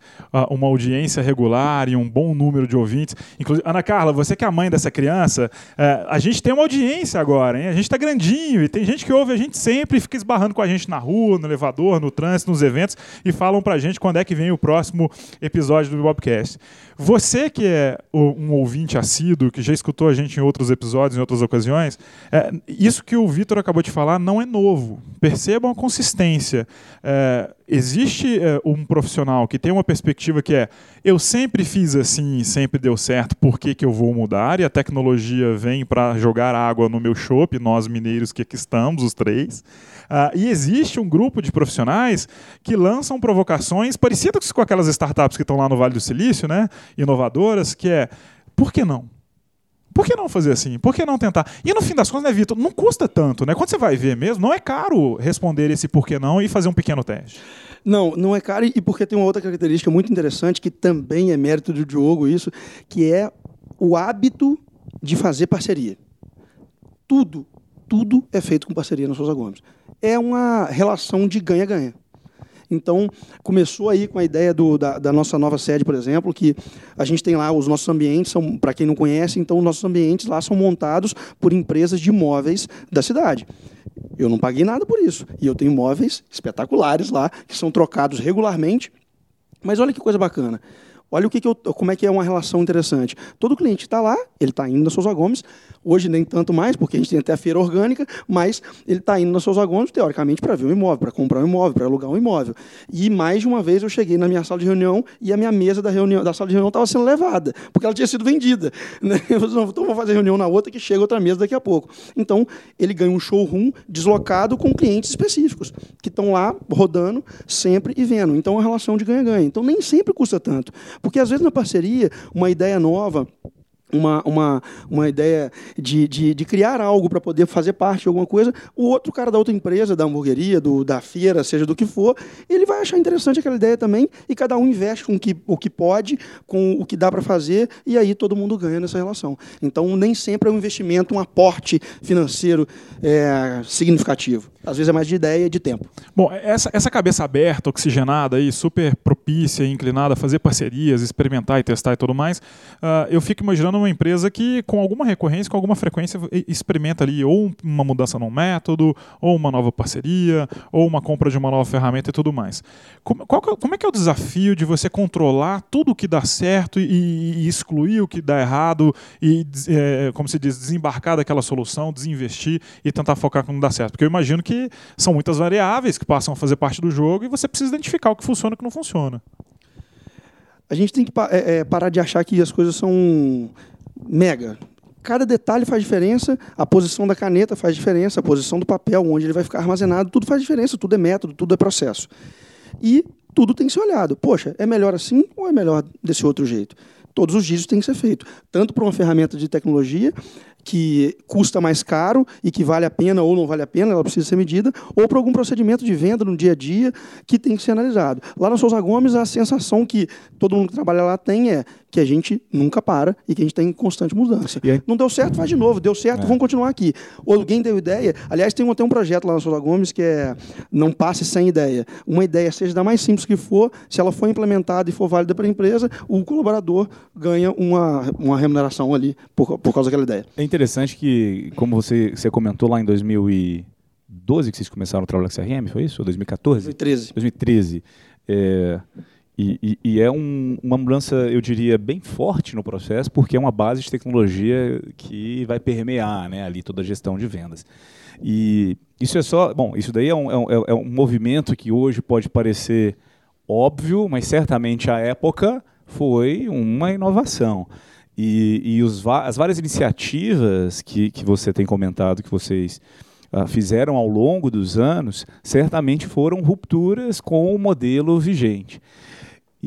uma audiência regular e um bom número de ouvintes. Inclusive, Ana Carla, você que é a mãe dessa criança, é, a gente tem uma audiência agora, hein? A gente está grandinho e tem gente que ouve a gente sempre, fica esbarrando com a gente na rua, no elevador, no trânsito, nos eventos e falam pra gente quando é que vem o próximo episódio do Mobcast. Você que é um ouvinte assíduo, que já escutou a gente em outros episódios, em outras ocasiões, é, isso que o Vitor acabou de falar não é novo. Percebam a consistência. É, existe é, um profissional que tem uma perspectiva que é eu sempre fiz assim sempre deu certo, por que, que eu vou mudar? E a tecnologia vem para jogar água no meu chope, nós mineiros que aqui estamos, os três. Uh, e existe um grupo de profissionais que lançam provocações parecidas com aquelas startups que estão lá no Vale do Silício, né? inovadoras, que é por que não? Por que não fazer assim? Por que não tentar? E no fim das contas, né, Vitor, não custa tanto, né? Quando você vai ver mesmo, não é caro responder esse por que não e fazer um pequeno teste. Não, não é caro e porque tem uma outra característica muito interessante que também é mérito do Diogo isso, que é o hábito de fazer parceria. Tudo, tudo é feito com parceria na Souza Gomes é uma relação de ganha-ganha. Então, começou aí com a ideia do, da, da, nossa nova sede, por exemplo, que a gente tem lá os nossos ambientes, são para quem não conhece, então os nossos ambientes lá são montados por empresas de imóveis da cidade. Eu não paguei nada por isso. E eu tenho imóveis espetaculares lá, que são trocados regularmente. Mas olha que coisa bacana. Olha o que, que eu, como é que é uma relação interessante. Todo cliente está lá, ele está indo na Souza Gomes, Hoje nem tanto mais, porque a gente tem até a feira orgânica, mas ele está indo nas suas agônicos, teoricamente, para ver um imóvel, para comprar um imóvel, para alugar um imóvel. E mais de uma vez eu cheguei na minha sala de reunião e a minha mesa da, reunião, da sala de reunião estava sendo levada, porque ela tinha sido vendida. Né? Eu falei, então vou fazer reunião na outra que chega outra mesa daqui a pouco. Então, ele ganha um showroom deslocado com clientes específicos, que estão lá rodando sempre e vendo. Então, é uma relação de ganha-ganha. Então, nem sempre custa tanto. Porque, às vezes, na parceria, uma ideia nova uma, uma, uma ideia de, de, de criar algo para poder fazer parte de alguma coisa, o outro cara da outra empresa, da hamburgueria, do, da feira, seja do que for, ele vai achar interessante aquela ideia também e cada um investe com o que, o que pode, com o que dá para fazer e aí todo mundo ganha nessa relação. Então, nem sempre é um investimento, um aporte financeiro é, significativo. Às vezes é mais de ideia e de tempo. Bom, essa, essa cabeça aberta, oxigenada, aí, super propícia e inclinada a fazer parcerias, experimentar e testar e tudo mais, uh, eu fico imaginando uma empresa que, com alguma recorrência, com alguma frequência, experimenta ali ou uma mudança num método, ou uma nova parceria, ou uma compra de uma nova ferramenta e tudo mais. Como, qual, é como é que é o desafio de você controlar tudo o que dá certo e, e excluir o que dá errado e, é, como se diz, desembarcar daquela solução, desinvestir e tentar focar no que dá certo? Porque eu imagino que são muitas variáveis que passam a fazer parte do jogo e você precisa identificar o que funciona e o que não funciona. A gente tem que é, é, parar de achar que as coisas são mega. Cada detalhe faz diferença, a posição da caneta faz diferença, a posição do papel, onde ele vai ficar armazenado, tudo faz diferença, tudo é método, tudo é processo. E tudo tem que ser olhado. Poxa, é melhor assim ou é melhor desse outro jeito? Todos os dias tem que ser feito, tanto para uma ferramenta de tecnologia que custa mais caro e que vale a pena ou não vale a pena, ela precisa ser medida, ou para algum procedimento de venda no dia a dia que tem que ser analisado. Lá na Souza Gomes, a sensação que todo mundo que trabalha lá tem é que a gente nunca para e que a gente está em constante mudança. Não deu certo, faz de novo. Deu certo, é. vamos continuar aqui. Ou alguém deu ideia. Aliás, tem um, tem um projeto lá na Souza Gomes que é não passe sem ideia. Uma ideia, seja da mais simples que for, se ela for implementada e for válida para a empresa, o colaborador ganha uma, uma remuneração ali por, por causa daquela ideia. É interessante que, como você, você comentou lá em 2012 que vocês começaram a trabalhar com CRM, foi isso? Ou 2014? 2013. 2013. É, e, e, e é um, uma mudança, eu diria, bem forte no processo, porque é uma base de tecnologia que vai permear né, ali toda a gestão de vendas. E isso é só. Bom, isso daí é um, é um, é um movimento que hoje pode parecer óbvio, mas certamente à época foi uma inovação. E, e os, as várias iniciativas que, que você tem comentado, que vocês uh, fizeram ao longo dos anos, certamente foram rupturas com o modelo vigente.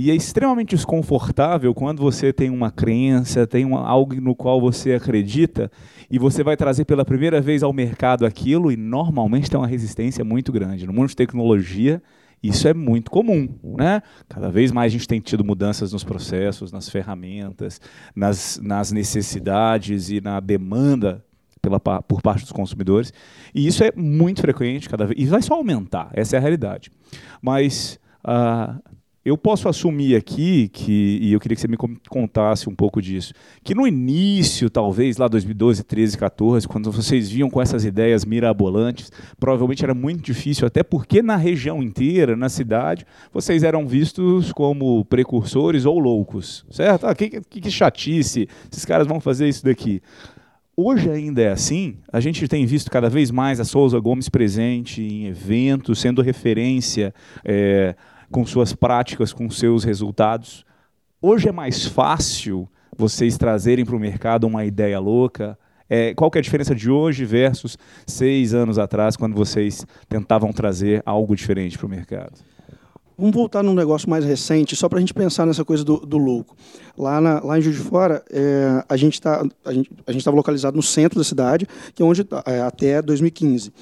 E é extremamente desconfortável quando você tem uma crença, tem uma, algo no qual você acredita e você vai trazer pela primeira vez ao mercado aquilo e normalmente tem uma resistência muito grande. No mundo de tecnologia, isso é muito comum. Né? Cada vez mais a gente tem tido mudanças nos processos, nas ferramentas, nas, nas necessidades e na demanda pela, por parte dos consumidores. E isso é muito frequente cada vez. E vai só aumentar, essa é a realidade. Mas. Uh, eu posso assumir aqui que, e eu queria que você me contasse um pouco disso, que no início, talvez lá 2012, 13, 14, quando vocês vinham com essas ideias mirabolantes, provavelmente era muito difícil, até porque na região inteira, na cidade, vocês eram vistos como precursores ou loucos, certo? Ah, que, que, que chatice, esses caras vão fazer isso daqui. Hoje ainda é assim, a gente tem visto cada vez mais a Souza Gomes presente em eventos, sendo referência. É, com suas práticas, com seus resultados. Hoje é mais fácil vocês trazerem para o mercado uma ideia louca. É, qual é a diferença de hoje versus seis anos atrás, quando vocês tentavam trazer algo diferente para o mercado? Vamos voltar num negócio mais recente, só para a gente pensar nessa coisa do, do louco. Lá, na, lá em Juiz de Fora, é, a gente tá, estava localizado no centro da cidade, que é onde tá, é, até 2015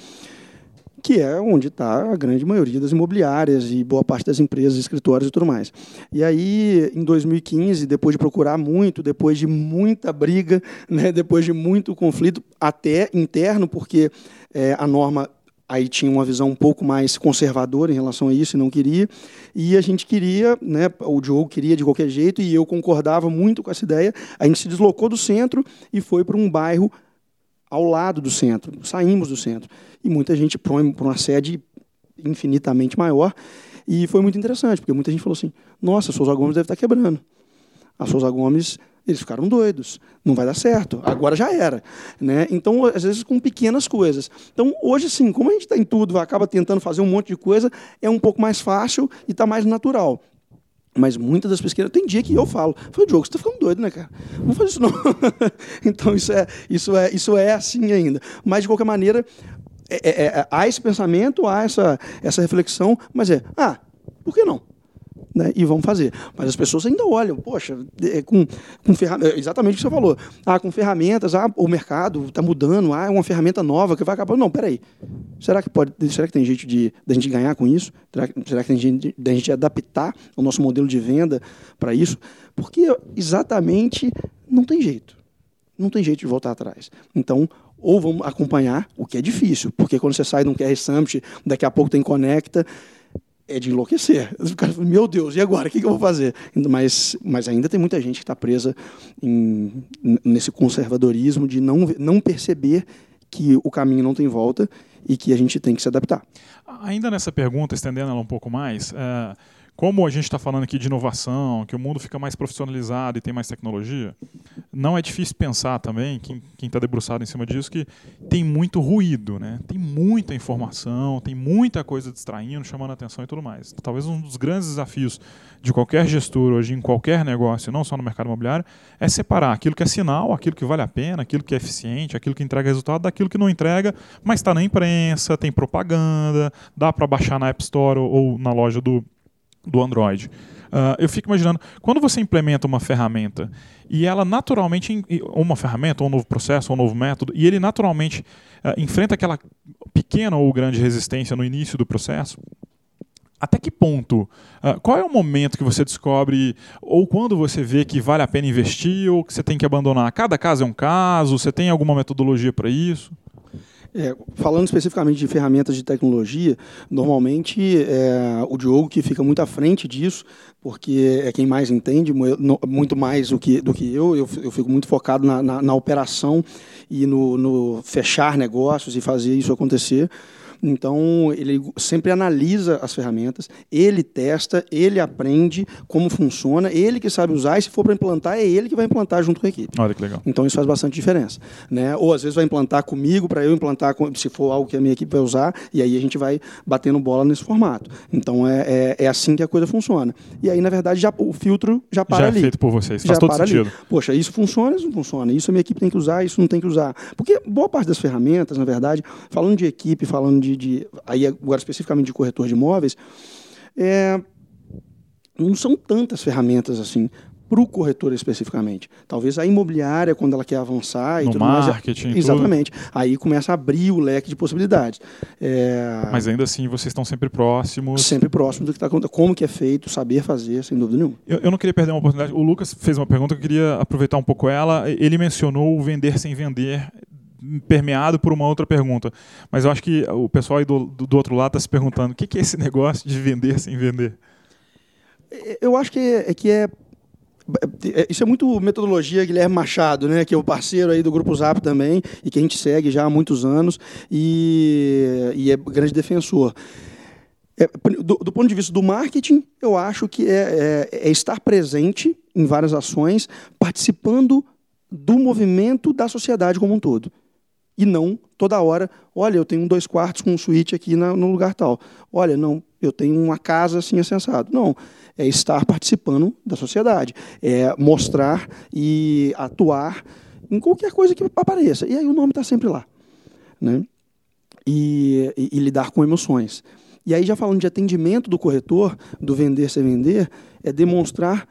que é onde está a grande maioria das imobiliárias e boa parte das empresas, escritórios e tudo mais. E aí, em 2015, depois de procurar muito, depois de muita briga, né, depois de muito conflito, até interno, porque é, a norma aí tinha uma visão um pouco mais conservadora em relação a isso e não queria. E a gente queria, né, o Diogo queria de qualquer jeito e eu concordava muito com essa ideia. A gente se deslocou do centro e foi para um bairro ao lado do centro. Saímos do centro. E muita gente para uma sede infinitamente maior. E foi muito interessante, porque muita gente falou assim: nossa, a Souza Gomes deve estar quebrando. A Souza Gomes, eles ficaram doidos. Não vai dar certo. Agora já era. Né? Então, às vezes, com pequenas coisas. Então, hoje, sim, como a gente está em tudo, acaba tentando fazer um monte de coisa, é um pouco mais fácil e está mais natural. Mas muitas das pesquisas, tem dia que eu falo, foi Diogo, você está ficando doido, né, cara? Não faz isso não. então isso é, isso, é, isso é assim ainda. Mas de qualquer maneira, é, é, é, há esse pensamento, há essa, essa reflexão, mas é, ah, por que não? Né, e vão fazer. Mas as pessoas ainda olham, poxa, é, com, com ferramentas, exatamente o que você falou. Ah, com ferramentas, ah, o mercado está mudando, ah, é uma ferramenta nova que vai acabar. Não, peraí. Será que pode. Será que tem jeito de da gente ganhar com isso? Será, será que tem jeito de, a gente adaptar o nosso modelo de venda para isso? Porque exatamente não tem jeito. Não tem jeito de voltar atrás. Então, ou vamos acompanhar, o que é difícil, porque quando você sai de um QR Summit, daqui a pouco tem Conecta, é de enlouquecer. Meu Deus, e agora? O que eu vou fazer? Mas, mas ainda tem muita gente que está presa em, nesse conservadorismo de não, não perceber que o caminho não tem volta e que a gente tem que se adaptar. Ainda nessa pergunta, estendendo ela um pouco mais, uh como a gente está falando aqui de inovação, que o mundo fica mais profissionalizado e tem mais tecnologia, não é difícil pensar também, quem está debruçado em cima disso, que tem muito ruído, né? tem muita informação, tem muita coisa distraindo, chamando atenção e tudo mais. Talvez um dos grandes desafios de qualquer gestor hoje em qualquer negócio, não só no mercado imobiliário, é separar aquilo que é sinal, aquilo que vale a pena, aquilo que é eficiente, aquilo que entrega resultado, daquilo que não entrega, mas está na imprensa, tem propaganda, dá para baixar na App Store ou na loja do do Android. Uh, eu fico imaginando, quando você implementa uma ferramenta e ela naturalmente, uma ferramenta, ou um novo processo, ou um novo método, e ele naturalmente uh, enfrenta aquela pequena ou grande resistência no início do processo, até que ponto? Uh, qual é o momento que você descobre, ou quando você vê que vale a pena investir, ou que você tem que abandonar? Cada caso é um caso? Você tem alguma metodologia para isso? É, falando especificamente de ferramentas de tecnologia, normalmente é o Diogo que fica muito à frente disso, porque é quem mais entende, muito mais do que, do que eu. Eu, eu fico muito focado na, na, na operação e no, no fechar negócios e fazer isso acontecer. Então, ele sempre analisa as ferramentas, ele testa, ele aprende como funciona, ele que sabe usar, e se for para implantar, é ele que vai implantar junto com a equipe. Olha que legal. Então, isso faz bastante diferença. Né? Ou às vezes vai implantar comigo, para eu implantar, se for algo que a minha equipe vai usar, e aí a gente vai batendo bola nesse formato. Então, é, é, é assim que a coisa funciona. E aí, na verdade, já, o filtro já para já ali. Já é feito por vocês, faz já todo sentido. Ali. Poxa, isso funciona, isso não funciona. Isso a minha equipe tem que usar, isso não tem que usar. Porque boa parte das ferramentas, na verdade, falando de equipe, falando de, de aí agora especificamente de corretor de imóveis, é, não são tantas ferramentas assim para o corretor especificamente. Talvez a imobiliária, quando ela quer avançar e no tudo marketing, mais. Exatamente. Tudo. Aí começa a abrir o leque de possibilidades. É... Mas ainda assim, vocês estão sempre próximos. Sempre próximos do que está acontecendo, como que é feito, saber fazer, sem dúvida nenhuma. Eu, eu, não queria perder uma oportunidade. O Lucas fez uma pergunta, eu queria aproveitar um pouco ela. Ele mencionou o vender sem vender permeado por uma outra pergunta. Mas eu acho que o pessoal aí do, do, outro lado está se perguntando: o que, que é esse negócio de vender sem vender? Eu acho que é, é que é, é isso é muito metodologia Guilherme Machado, né, que é o parceiro aí do Grupo Zap também, e que a gente segue já há muitos anos, e, e é grande defensor. É, do, do, ponto de vista do marketing, eu acho que é, é, é estar presente em várias ações, participando do movimento da sociedade como um todo e não toda hora, olha, eu tenho dois quartos com um suíte aqui na, no lugar tal. Olha, não, eu tenho uma casa assim assensado. Não, é estar participando da sociedade, é mostrar e atuar em qualquer coisa que apareça. E aí o nome está sempre lá. Né? E, e, e, lidar com emoções. E aí, já falando de atendimento do corretor, do vender sem vender, é demonstrar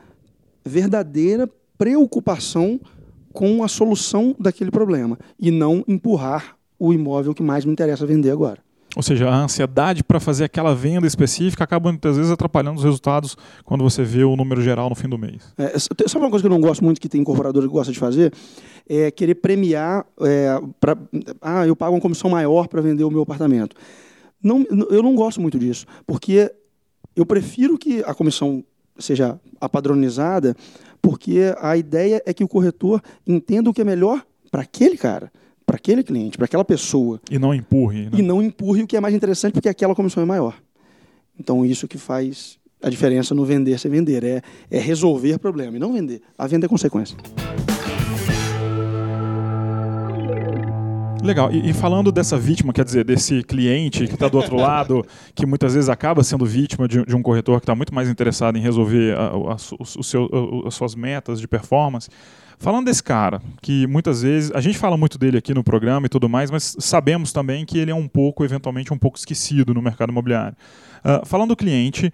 verdadeira preocupação com a solução daquele problema e não empurrar o imóvel que mais me interessa vender agora. Ou seja, a ansiedade para fazer aquela venda específica acaba muitas vezes atrapalhando os resultados quando você vê o número geral no fim do mês. É, sabe uma coisa que eu não gosto muito que tem incorporador que gosta de fazer? É querer premiar. É, pra, ah, eu pago uma comissão maior para vender o meu apartamento. Não, eu não gosto muito disso, porque eu prefiro que a comissão seja apadronizada, porque a ideia é que o corretor entenda o que é melhor para aquele cara, para aquele cliente, para aquela pessoa. E não empurre. Né? E não empurre o que é mais interessante, porque aquela comissão é maior. Então, isso que faz a diferença no vender sem vender. É, é resolver problema e não vender. A venda é consequência. Legal. E, e, falando dessa vítima, quer dizer, desse cliente que está do outro lado, que muitas vezes acaba sendo vítima de, de um corretor que está muito mais interessado em resolver a, a, o seu, a, as suas metas de performance. Falando desse cara, que muitas vezes a gente fala muito dele aqui no programa e tudo mais, mas sabemos também que ele é um pouco, eventualmente, um pouco esquecido no mercado imobiliário. Uh, falando do cliente,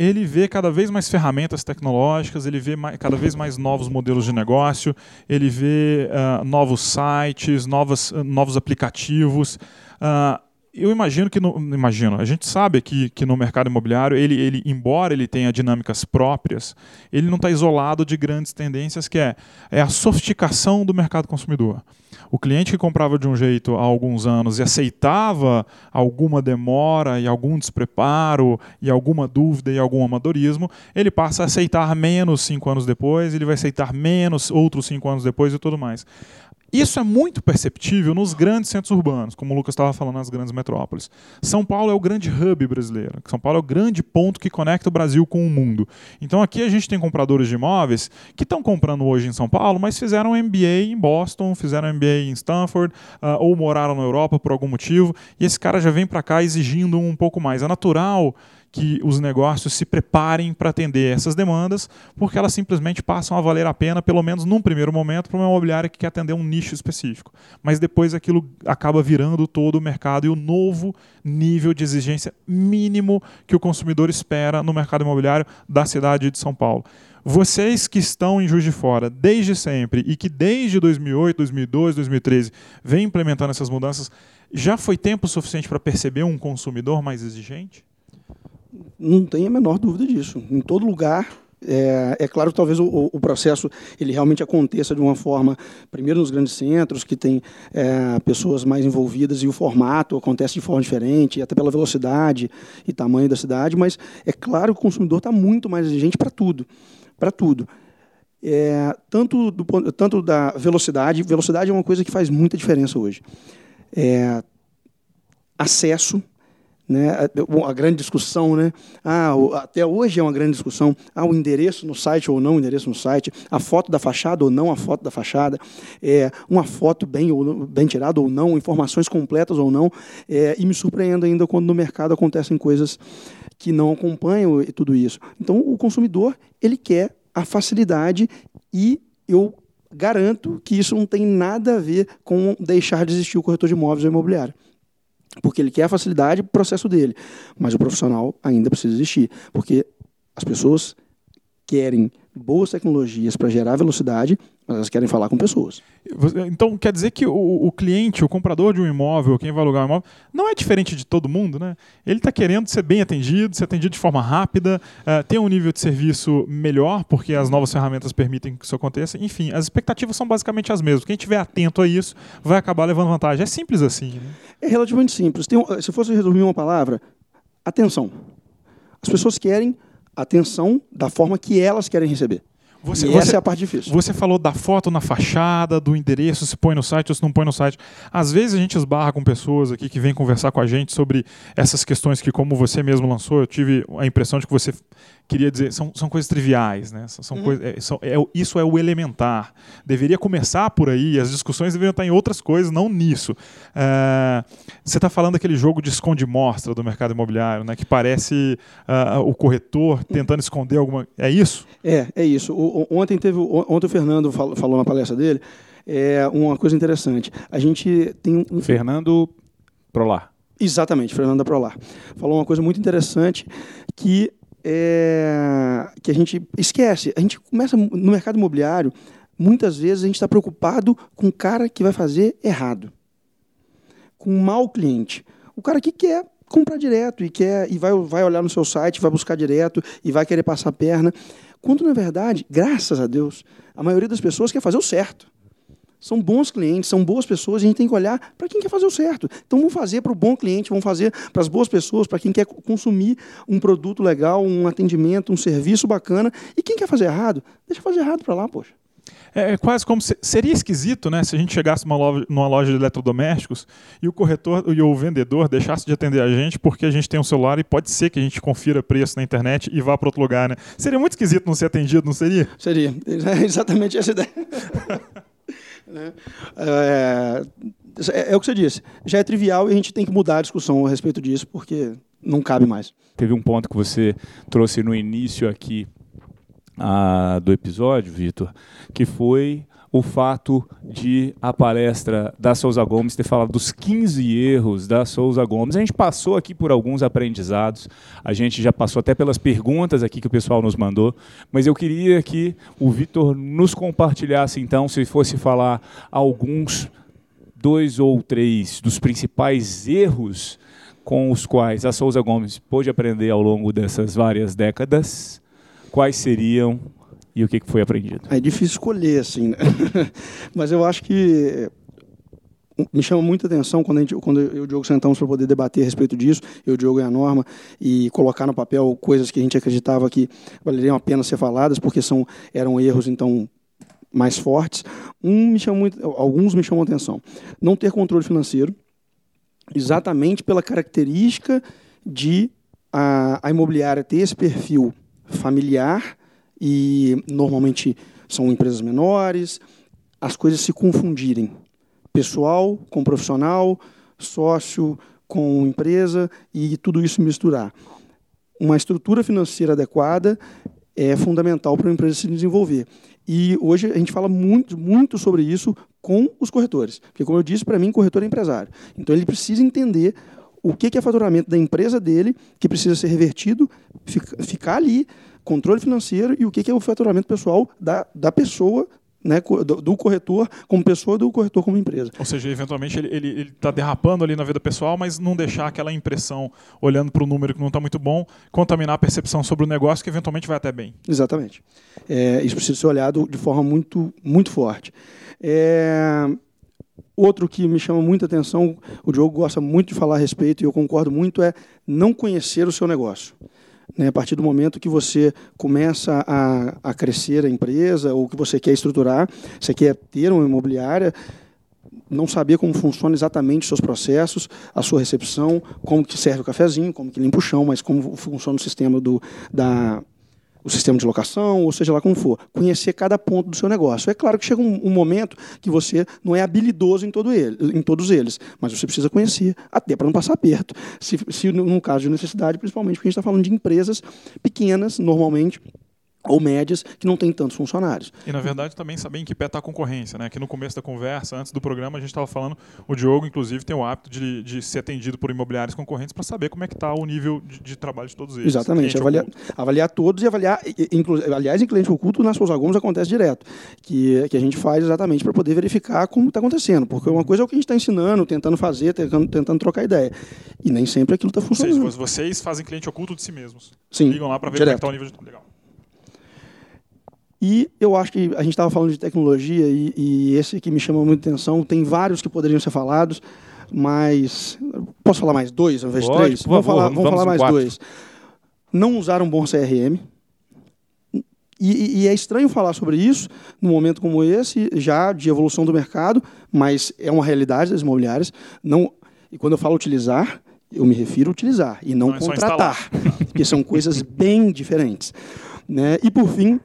ele vê cada vez mais ferramentas tecnológicas, ele vê mais, cada vez mais novos modelos de negócio, ele vê uh, novos sites, novas, uh, novos aplicativos. Uh, eu imagino que no, imagino, a gente sabe que, que no mercado imobiliário, ele, ele, embora ele tenha dinâmicas próprias, ele não está isolado de grandes tendências que é, é a sofisticação do mercado consumidor. O cliente que comprava de um jeito há alguns anos e aceitava alguma demora e algum despreparo e alguma dúvida e algum amadorismo, ele passa a aceitar menos cinco anos depois, ele vai aceitar menos outros cinco anos depois e tudo mais. Isso é muito perceptível nos grandes centros urbanos, como o Lucas estava falando nas grandes metrópoles. São Paulo é o grande hub brasileiro. São Paulo é o grande ponto que conecta o Brasil com o mundo. Então aqui a gente tem compradores de imóveis que estão comprando hoje em São Paulo, mas fizeram MBA em Boston, fizeram MBA em Stanford, uh, ou moraram na Europa por algum motivo, e esse cara já vem para cá exigindo um pouco mais. É natural que os negócios se preparem para atender essas demandas, porque elas simplesmente passam a valer a pena, pelo menos num primeiro momento, para uma imobiliária que quer atender um nicho específico. Mas depois aquilo acaba virando todo o mercado e o novo nível de exigência mínimo que o consumidor espera no mercado imobiliário da cidade de São Paulo. Vocês que estão em Juiz de Fora desde sempre e que desde 2008, 2012, 2013 vem implementando essas mudanças, já foi tempo suficiente para perceber um consumidor mais exigente? Não tem a menor dúvida disso. Em todo lugar, é, é, claro que talvez o, o, processo ele realmente aconteça de uma forma, primeiro nos grandes centros, que tem é, pessoas mais envolvidas e o formato acontece de forma diferente, até pela velocidade e tamanho da cidade, mas é claro que o consumidor está muito mais exigente para tudo, para tudo. É, tanto, do, tanto da velocidade, velocidade é uma coisa que faz muita diferença hoje. É, acesso, né, a, grande discussão, né? Ah, até hoje é uma grande discussão. Ah, o endereço no site ou não o endereço no site, a foto da fachada ou não a foto da fachada, é, uma foto bem, ou, bem tirada ou não, informações completas ou não. É, e me surpreendo ainda quando no mercado acontecem coisas que não acompanham tudo isso. Então, o consumidor ele quer a facilidade e eu garanto que isso não tem nada a ver com deixar de existir o corretor de imóveis ou imobiliário porque ele quer a facilidade processo dele. Mas o profissional ainda precisa existir, porque as pessoas querem boas tecnologias para gerar velocidade, mas elas querem falar com pessoas. Então quer dizer que o, o, cliente, o comprador de um imóvel, quem vai alugar um imóvel, não é diferente de todo mundo, né? Ele está querendo ser bem atendido, ser atendido de forma rápida, uh, ter um nível de serviço melhor, porque as novas ferramentas permitem que isso aconteça. Enfim, as expectativas são basicamente as mesmas. Quem estiver atento a isso vai acabar levando vantagem. É simples assim. Né? É relativamente simples. Um, se fosse resumir uma palavra, atenção. As pessoas querem atenção da forma que elas querem receber. Você, e essa é a parte difícil. Você falou da foto na fachada, do endereço, se põe no site ou se não põe no site. Às vezes a gente esbarra com pessoas aqui que vêm conversar com a gente sobre essas questões que, como você mesmo lançou, eu tive a impressão de que você queria dizer, são, são coisas triviais, né? São, uhum. coisas, é, são, é, isso é o elementar. Deveria começar por aí, as discussões deveriam estar em outras coisas, não nisso. É, você está falando daquele jogo de esconde-mostra do mercado imobiliário, né? Que parece uh, o corretor tentando esconder alguma. É isso? É, é isso. O, ontem teve, ontem o Fernando falou, falou na palestra dele é uma coisa interessante. A gente tem um. Fernando Prolar. Exatamente, Fernando Prolar. Falou uma coisa muito interessante que é, que a gente esquece. A gente começa no mercado imobiliário, muitas vezes a gente está preocupado com o cara que vai fazer errado, com um mau cliente. O cara que quer comprar direto e quer e vai, vai olhar no seu site, vai buscar direto e vai querer passar a perna. Quando, na verdade, graças a Deus, a maioria das pessoas quer fazer o certo são bons clientes, são boas pessoas, a gente tem que olhar para quem quer fazer o certo. Então vamos fazer para o bom cliente, vamos fazer para as boas pessoas, para quem quer consumir um produto legal, um atendimento, um serviço bacana. E quem quer fazer errado, deixa fazer errado para lá, poxa. É, é, quase como se, seria esquisito, né, se a gente chegasse numa loja, numa loja de eletrodomésticos e o corretor e o vendedor deixasse de atender a gente porque a gente tem um celular e pode ser que a gente confira preço na internet e vá para outro lugar, né? Seria muito esquisito não ser atendido, não seria? Seria. É exatamente essa ideia. É, é, é, o que você disse. Já é trivial e a gente tem que mudar a discussão a respeito disso, porque não cabe mais. Teve um ponto que você trouxe no início aqui ah, do episódio, Vitor, que foi o fato de a palestra da Souza Gomes ter falado dos 15 erros da Souza Gomes. A gente passou aqui por alguns aprendizados, a gente já passou até pelas perguntas aqui que o pessoal nos mandou, mas eu queria que o Vitor nos compartilhasse então, se fosse falar alguns, dois ou três dos principais erros com os quais a Souza Gomes pôde aprender ao longo dessas várias décadas, quais seriam e o que foi aprendido? É difícil escolher, assim, né? mas eu acho que me chama muita atenção quando, gente, quando eu e o Diogo sentamos para poder debater a respeito disso, eu, o Diogo e a Norma, e colocar no papel coisas que a gente acreditava que valeriam a pena ser faladas, porque são, eram erros, então, mais fortes. Um me chamou alguns me chamam atenção. Não ter controle financeiro, exatamente pela característica de a, a imobiliária ter esse perfil familiar e normalmente são empresas menores, as coisas se confundirem. Pessoal com profissional, sócio com empresa e tudo isso misturar. Uma estrutura financeira adequada é fundamental para uma empresa se desenvolver. E hoje a gente fala muito, muito sobre isso com os corretores. Porque, como eu disse, para mim, corretor é empresário. Então, ele precisa entender o que é faturamento da empresa dele, que precisa ser revertido, ficar ali, controle financeiro, e o que é o faturamento pessoal da, da pessoa né, do, do, corretor como pessoa do corretor como empresa. Ou seja, eventualmente ele está derrapando ali na vida pessoal, mas não deixar aquela impressão, olhando para o número que não está muito bom, contaminar a percepção sobre o negócio que eventualmente vai até bem. Exatamente. É, isso precisa ser olhado de forma muito, muito forte. É, outro que me chama muita atenção, o Diogo gosta muito de falar a respeito e eu concordo muito, é não conhecer o seu negócio. Né, a partir do momento que você começa a, a crescer a empresa ou que você quer estruturar, você quer ter uma imobiliária, não saber como funciona exatamente os seus processos, a sua recepção, como que serve o cafezinho, como que limpa o chão, mas como funciona o sistema do, da, o sistema de locação, ou seja lá como for, conhecer cada ponto do seu negócio. É claro que chega um, um momento que você não é habilidoso em, todo ele, em todos eles, mas você precisa conhecer, até para não passar perto. Se, se no caso de necessidade, principalmente porque a gente está falando de empresas pequenas, normalmente, ou médias que não tem tantos funcionários. E na verdade também saber em que pé está a concorrência, né? Que no começo da conversa, antes do programa, a gente estava falando, o Diogo inclusive tem o hábito de, de ser atendido por imobiliários concorrentes para saber como é que está o nível de, de, trabalho de todos eles. Exatamente, avaliar, avaliar, todos e avaliar, aliás, em cliente oculto nas Sousa Gomes acontece direto, que, que a gente faz exatamente para poder verificar como está acontecendo, porque uma coisa é o que a gente está ensinando, tentando fazer, tentando, tentando trocar ideia, e nem sempre aquilo está funcionando. Vocês, vocês fazem cliente oculto de si mesmos. Sim. Ligam lá para ver direto. como é está o nível de... Legal. E eu acho que a gente estava falando de tecnologia e, e, esse aqui me chama muita atenção. Tem vários que poderiam ser falados, mas posso falar mais dois ao invés de três? Vamos falar, vamos, vamos falar mais quatro. dois. Não usar um bom CRM. E, e, é estranho falar sobre isso num momento como esse, já de evolução do mercado, mas é uma realidade das imobiliárias. Não, e quando eu falo utilizar, eu me refiro a utilizar e não, não é contratar, porque são coisas bem diferentes. Né? E por fim,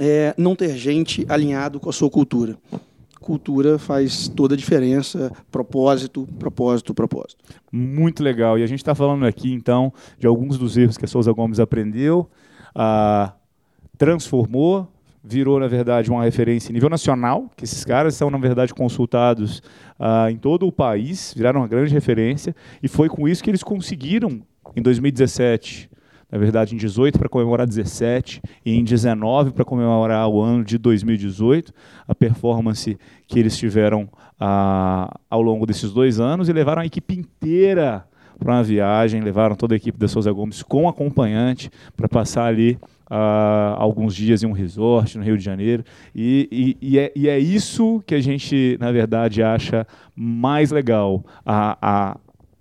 é não ter gente alinhado com a sua cultura. Cultura faz toda a diferença, propósito, propósito, propósito. Muito legal. E a gente está falando aqui, então, de alguns dos erros que a Souza Gomes aprendeu, ah, transformou, virou, na verdade, uma referência em nível nacional, que esses caras são, na verdade, consultados ah, em todo o país, viraram uma grande referência, e foi com isso que eles conseguiram, em 2017, na verdade, em 18 para comemorar 17 e em 19 para comemorar o ano de 2018, a performance que eles tiveram ah, ao longo desses dois anos e levaram a equipe inteira para uma viagem, levaram toda a equipe da Souza Gomes com acompanhante para passar ali uh, alguns dias em um resort no Rio de Janeiro. E, e, e, é, e, é, isso que a gente, na verdade, acha mais legal. A, a,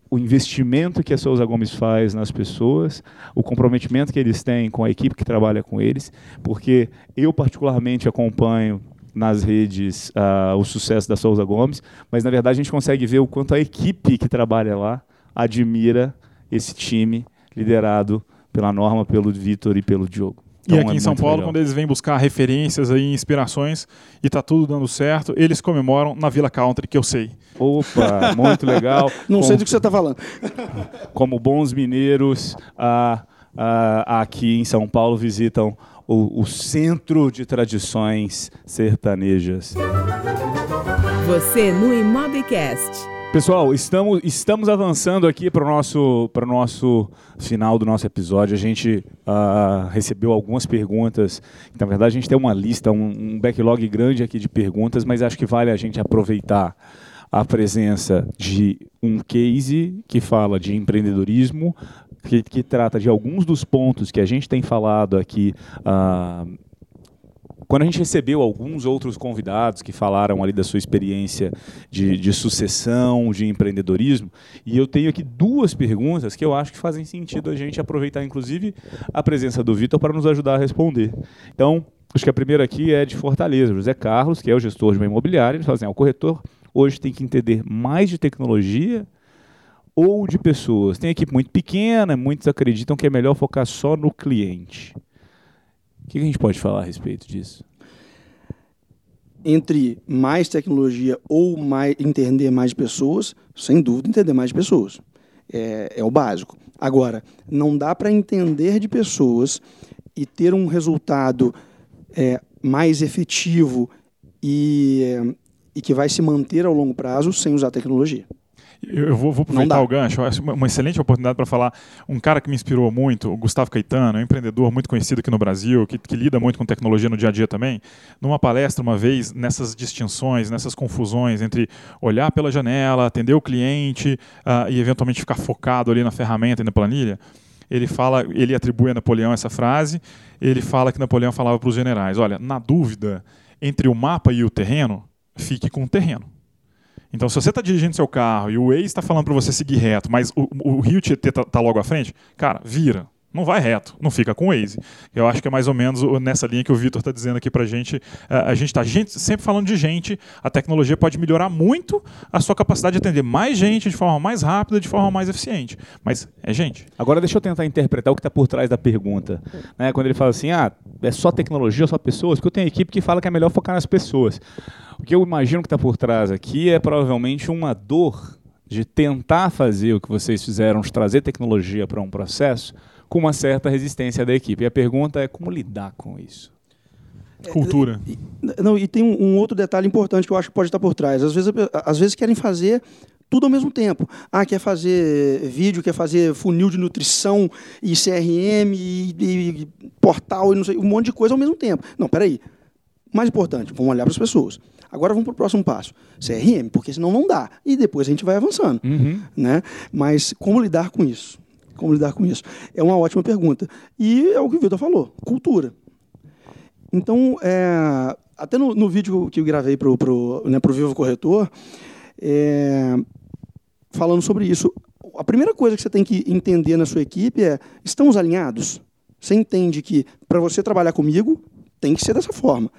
o investimento que a Souza Gomes faz nas pessoas, o comprometimento que eles têm com a equipe que trabalha com eles, porque eu particularmente acompanho nas redes uh, o sucesso da Souza Gomes, mas na verdade a gente consegue ver o quanto a equipe que trabalha lá admira esse time liderado pela Norma, pelo Vitor e pelo Diogo. Então, e aqui é em São Paulo, legal. quando eles vêm buscar referências e inspirações e está tudo dando certo, eles comemoram na Vila Country, que eu sei. Opa, muito legal. Não como, sei do que você está falando. como bons mineiros, ah, uh, aqui em São Paulo visitam o, o Centro de Tradições Sertanejas. Você no Imobcast. Pessoal, estamos, estamos avançando aqui para o nosso, nosso final do nosso episódio. A gente uh, recebeu algumas perguntas. Na verdade, a gente tem uma lista, um, um backlog grande aqui de perguntas, mas acho que vale a gente aproveitar a presença de um case que fala de empreendedorismo, que, que trata de alguns dos pontos que a gente tem falado aqui. Uh, quando a gente recebeu alguns outros convidados que falaram ali da sua experiência de, de, sucessão, de empreendedorismo, e eu tenho aqui duas perguntas que eu acho que fazem sentido a gente aproveitar, inclusive, a presença do Vitor para nos ajudar a responder. Então, acho que a primeira aqui é de Fortaleza, José Carlos, que é o gestor de uma imobiliária, ele fala assim, ah, o corretor hoje tem que entender mais de tecnologia ou de pessoas. Tem equipe muito pequena, muitos acreditam que é melhor focar só no cliente. O que a gente pode falar a respeito disso? Entre mais tecnologia ou mais, entender mais pessoas, sem dúvida entender mais pessoas. É, é o básico. Agora, não dá para entender de pessoas e ter um resultado é, mais efetivo e, é, e que vai se manter ao longo prazo sem usar tecnologia. Eu vou, vou aproveitar o gancho, acho uma excelente oportunidade para falar. Um cara que me inspirou muito, o Gustavo Caetano, um empreendedor muito conhecido aqui no Brasil, que, que, lida muito com tecnologia no dia a dia também. Numa palestra, uma vez, nessas distinções, nessas confusões entre olhar pela janela, atender o cliente uh, e eventualmente ficar focado ali na ferramenta e na planilha, ele fala, ele atribui a Napoleão essa frase. Ele fala que Napoleão falava para os generais: olha, na dúvida entre o mapa e o terreno, fique com o terreno. Então, se você está dirigindo seu carro e o Waze está falando para você seguir reto, mas o, o rio Tietê está tá logo à frente, cara, vira. Não vai reto, não fica com o Waze. Eu acho que é mais ou menos nessa linha que o Vitor está dizendo aqui para a gente. A gente está sempre falando de gente. A tecnologia pode melhorar muito a sua capacidade de atender mais gente de forma mais rápida, de forma mais eficiente. Mas é gente. Agora deixa eu tentar interpretar o que está por trás da pergunta. Né? Quando ele fala assim, ah, é só tecnologia, só pessoas, porque eu tenho equipe que fala que é melhor focar nas pessoas. O que eu imagino que está por trás aqui é provavelmente uma dor de tentar fazer o que vocês fizeram, de trazer tecnologia para um processo, com uma certa resistência da equipe. E a pergunta é como lidar com isso? Cultura. É, e, não, e tem um, um, outro detalhe importante que eu acho que pode estar por trás. Às vezes, às vezes querem fazer tudo ao mesmo tempo. Ah, quer fazer vídeo, quer fazer funil de nutrição e CRM e, e, e portal e não sei, um monte de coisa ao mesmo tempo. Não, peraí. Mais importante, vamos olhar para as pessoas. Agora vamos para o próximo passo. CRM, porque senão não dá. E depois a gente vai avançando. Uhum. Né? Mas como lidar com isso? Como lidar com isso? É uma ótima pergunta. E é o que o Vitor falou: cultura. Então, é, até no, no, vídeo que eu gravei para o pro, né, pro Vivo Corretor, é, falando sobre isso, a primeira coisa que você tem que entender na sua equipe é: estamos alinhados? Você entende que para você trabalhar comigo, tem que ser dessa forma.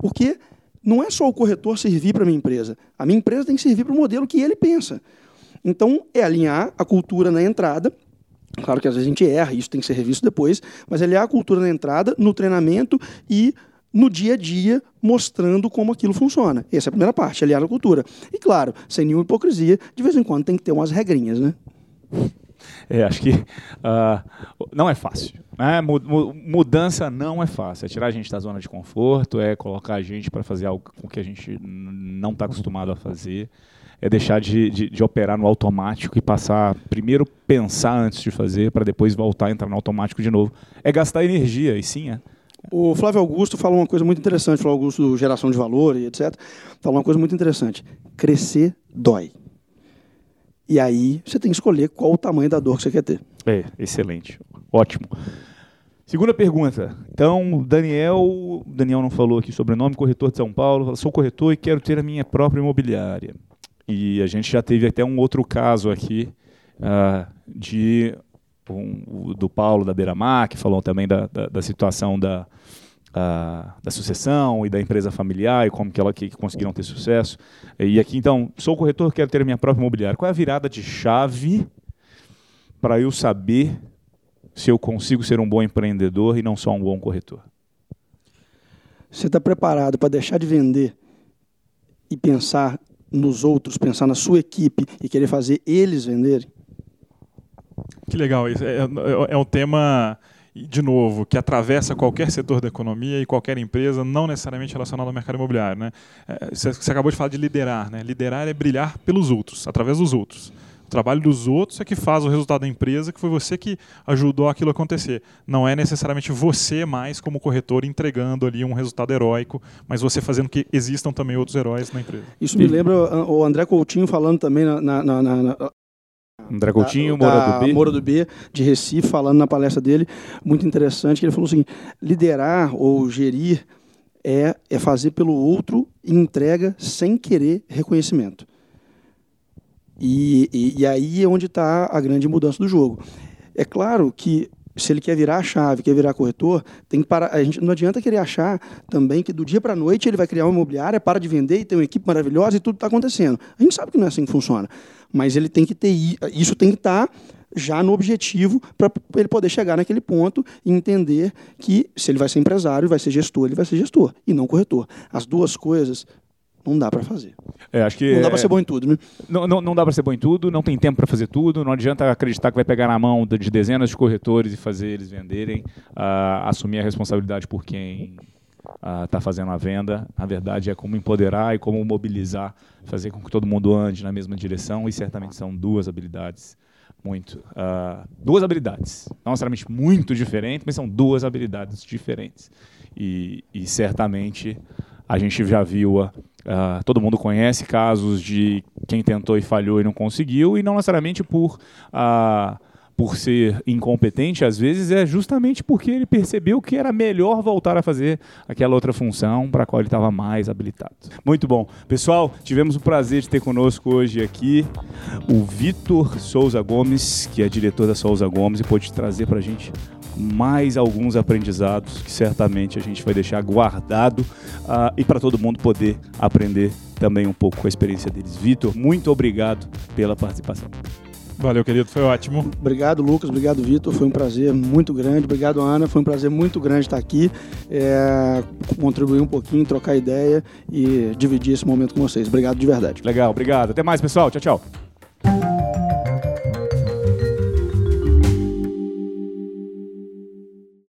Porque não é só o corretor servir para a minha empresa. A minha empresa tem que servir para o modelo que ele pensa. Então, é alinhar a cultura na entrada. Claro que às vezes a gente erra, isso tem que ser revisto depois, mas é alinhar a cultura na entrada, no treinamento e no dia a dia, mostrando como aquilo funciona. Essa é a primeira parte, aliar a cultura. E claro, sem nenhuma hipocrisia, de vez em quando tem que ter umas regrinhas, né? É, acho que uh, não é fácil. Né? Mudança não é fácil. É tirar a gente da zona de conforto, é colocar a gente para fazer algo com que a gente não está acostumado a fazer. É deixar de, de, de, operar no automático e passar, primeiro pensar antes de fazer, para depois voltar a entrar no automático de novo. É gastar energia, e sim, é. O Flávio Augusto falou uma coisa muito interessante, Flávio Augusto, geração de valor e etc. Falou uma coisa muito interessante. Crescer dói. E aí você tem que escolher qual o tamanho da dor que você quer ter. É, excelente. Ótimo. Segunda pergunta. Então, Daniel, Daniel não falou aqui sobre o nome, corretor de São Paulo, sou corretor e quero ter a minha própria imobiliária. E a gente já teve até um outro caso aqui uh, de um, do Paulo da Beira-Mar, que falou também da, da, da situação da, a, da sucessão e da empresa familiar e como que ela que, que conseguiram ter sucesso. E aqui então, sou corretor, quero ter minha própria imobiliária. Qual é a virada de chave para eu saber se eu consigo ser um bom empreendedor e não só um bom corretor? Você está preparado para deixar de vender e pensar nos outros, pensar na sua equipe e querer fazer eles venderem? Que legal. É, é, é um tema de novo, que atravessa qualquer setor da economia e qualquer empresa, não necessariamente relacionado ao mercado imobiliário. Né? É, você acabou de falar de liderar. Né? Liderar é brilhar pelos outros, através dos outros. O trabalho dos outros é que faz o resultado da empresa, que foi você que ajudou aquilo a acontecer. Não é necessariamente você mais como corretor entregando ali um resultado heróico, mas você fazendo que existam também outros heróis na empresa. Isso me lembra o André Coutinho falando também na, na, na, André Coutinho, da, Moura do B. Moura do B, de Recife, falando na palestra dele, muito interessante, que ele falou assim, liderar ou gerir é, é fazer pelo outro entrega sem querer reconhecimento. E, e, e aí é onde está a grande mudança do jogo. É claro que se ele quer virar a chave, quer virar corretor, tem que parar. A gente não adianta querer achar também que do dia para a noite ele vai criar uma imobiliária, para de vender e tem uma equipe maravilhosa e tudo está acontecendo. A gente sabe que não é assim que funciona mas ele tem que ter isso tem que estar tá já no objetivo para ele poder chegar naquele ponto e entender que se ele vai ser empresário, vai ser gestor, ele vai ser gestor e não corretor. As duas coisas não dá para fazer. É, acho que não dá para ser bom em tudo, né? Não, não, não dá para ser bom em tudo, não tem tempo para fazer tudo, não adianta acreditar que vai pegar na mão de dezenas de corretores e fazer eles venderem, uh, assumir a responsabilidade por quem está uh, fazendo a venda. Na verdade, é como empoderar e como mobilizar, fazer com que todo mundo ande na mesma direção. E certamente são duas habilidades muito. Uh, duas habilidades. Não necessariamente muito diferentes, mas são duas habilidades diferentes. E, e certamente a gente já viu. Uh, todo mundo conhece casos de quem tentou e falhou e não conseguiu, e não necessariamente por. Uh, por ser incompetente, às vezes é justamente porque ele percebeu que era melhor voltar a fazer aquela outra função para a qual ele estava mais habilitado. Muito bom. Pessoal, tivemos o prazer de ter conosco hoje aqui o Vitor Souza Gomes, que é diretor da Souza Gomes e pode trazer para a gente mais alguns aprendizados que certamente a gente vai deixar guardado uh, e para todo mundo poder aprender também um pouco com a experiência deles. Vitor, muito obrigado pela participação. Valeu, querido, foi ótimo. Obrigado, Lucas, obrigado, Vitor, foi um prazer muito grande. Obrigado, Ana, foi um prazer muito grande estar aqui, é, contribuir um pouquinho, trocar ideia e dividir esse momento com vocês. Obrigado de verdade. Legal, obrigado. Até mais, pessoal. Tchau, tchau.